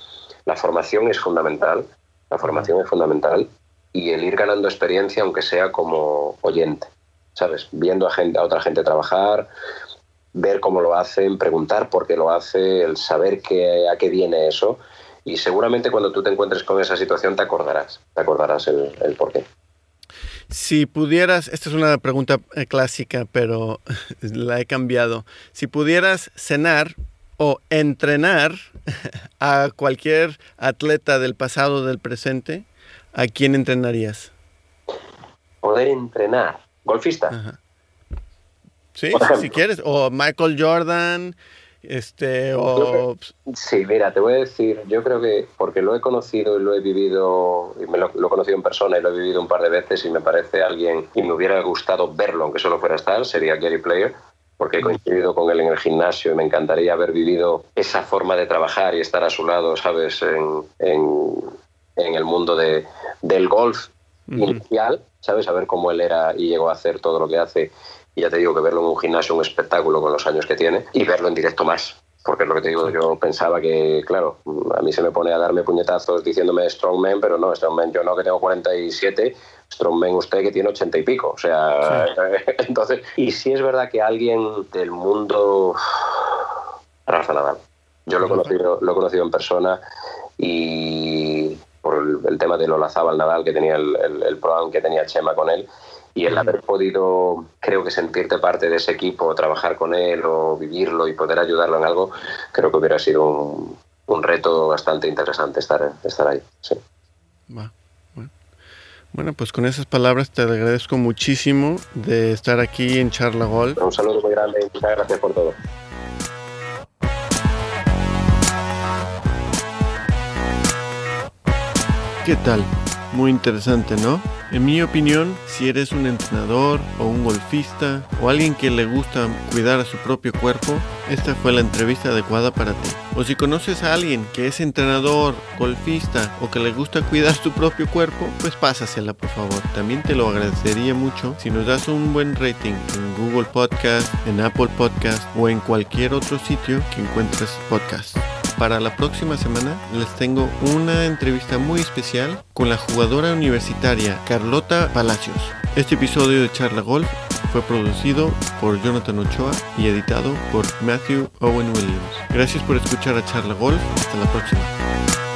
la formación es fundamental, la formación es fundamental y el ir ganando experiencia, aunque sea como oyente, ¿sabes? Viendo a, otra gente trabajar, ver cómo lo hacen, preguntar por qué lo hace, el saber qué, a qué viene eso. Y seguramente cuando tú te encuentres con esa situación te acordarás, te acordarás el por qué. Si pudieras, esta es una pregunta eh, clásica, pero la he cambiado. Si pudieras cenar o entrenar a cualquier atleta del pasado o del presente, ¿a quién entrenarías? Poder entrenar. Golfista. Ajá. Sí, si quieres. O Michael Jordan, este, o... Que, sí, mira, te voy a decir, yo creo que porque lo he conocido y lo he vivido, y me lo, lo, he conocido en persona y lo he vivido un par de veces y me parece alguien, y me hubiera gustado verlo, aunque solo fuera estar, sería Gary Player, porque he coincidido con él en el gimnasio y me encantaría haber vivido esa forma de trabajar y estar a su lado, ¿sabes?, en, en, en el mundo de, del golf uh -huh. inicial, ¿sabes?, a ver cómo él era y llegó a hacer todo lo que hace y ya te digo que verlo en un gimnasio, un espectáculo con los años que tiene, y verlo en directo más. Porque es lo que te digo, yo pensaba que, claro, a mí se me pone a darme puñetazos diciéndome Strongman, pero no, Strongman yo no, que tengo 47, Strongman usted que tiene 80 y pico. O sea, sí. entonces, y si es verdad que alguien del mundo. Rafa Nadal. Yo lo he conocido, lo he conocido en persona y por el, el tema de Lola Zabal Nadal, que tenía el, el, el pro que tenía Chema con él, y el haber podido, creo que sentirte parte de ese equipo, trabajar con él o vivirlo y poder ayudarlo en algo, creo que hubiera sido un, un reto bastante interesante estar, estar ahí. Sí. Bueno. bueno, pues con esas palabras te agradezco muchísimo de estar aquí en Charla Golf. Un saludo muy grande y muchas gracias por todo. ¿Qué tal? Muy interesante, ¿no? En mi opinión, si eres un entrenador o un golfista o alguien que le gusta cuidar a su propio cuerpo, esta fue la entrevista adecuada para ti. O si conoces a alguien que es entrenador, golfista o que le gusta cuidar su propio cuerpo, pues pásasela por favor. También te lo agradecería mucho si nos das un buen rating en Google Podcast, en Apple Podcast o en cualquier otro sitio que encuentres podcast. Para la próxima semana les tengo una entrevista muy especial con la jugadora universitaria Carlota Palacios. Este episodio de Charla Golf fue producido por Jonathan Ochoa y editado por Matthew Owen Williams. Gracias por escuchar a Charla Golf. Hasta la próxima.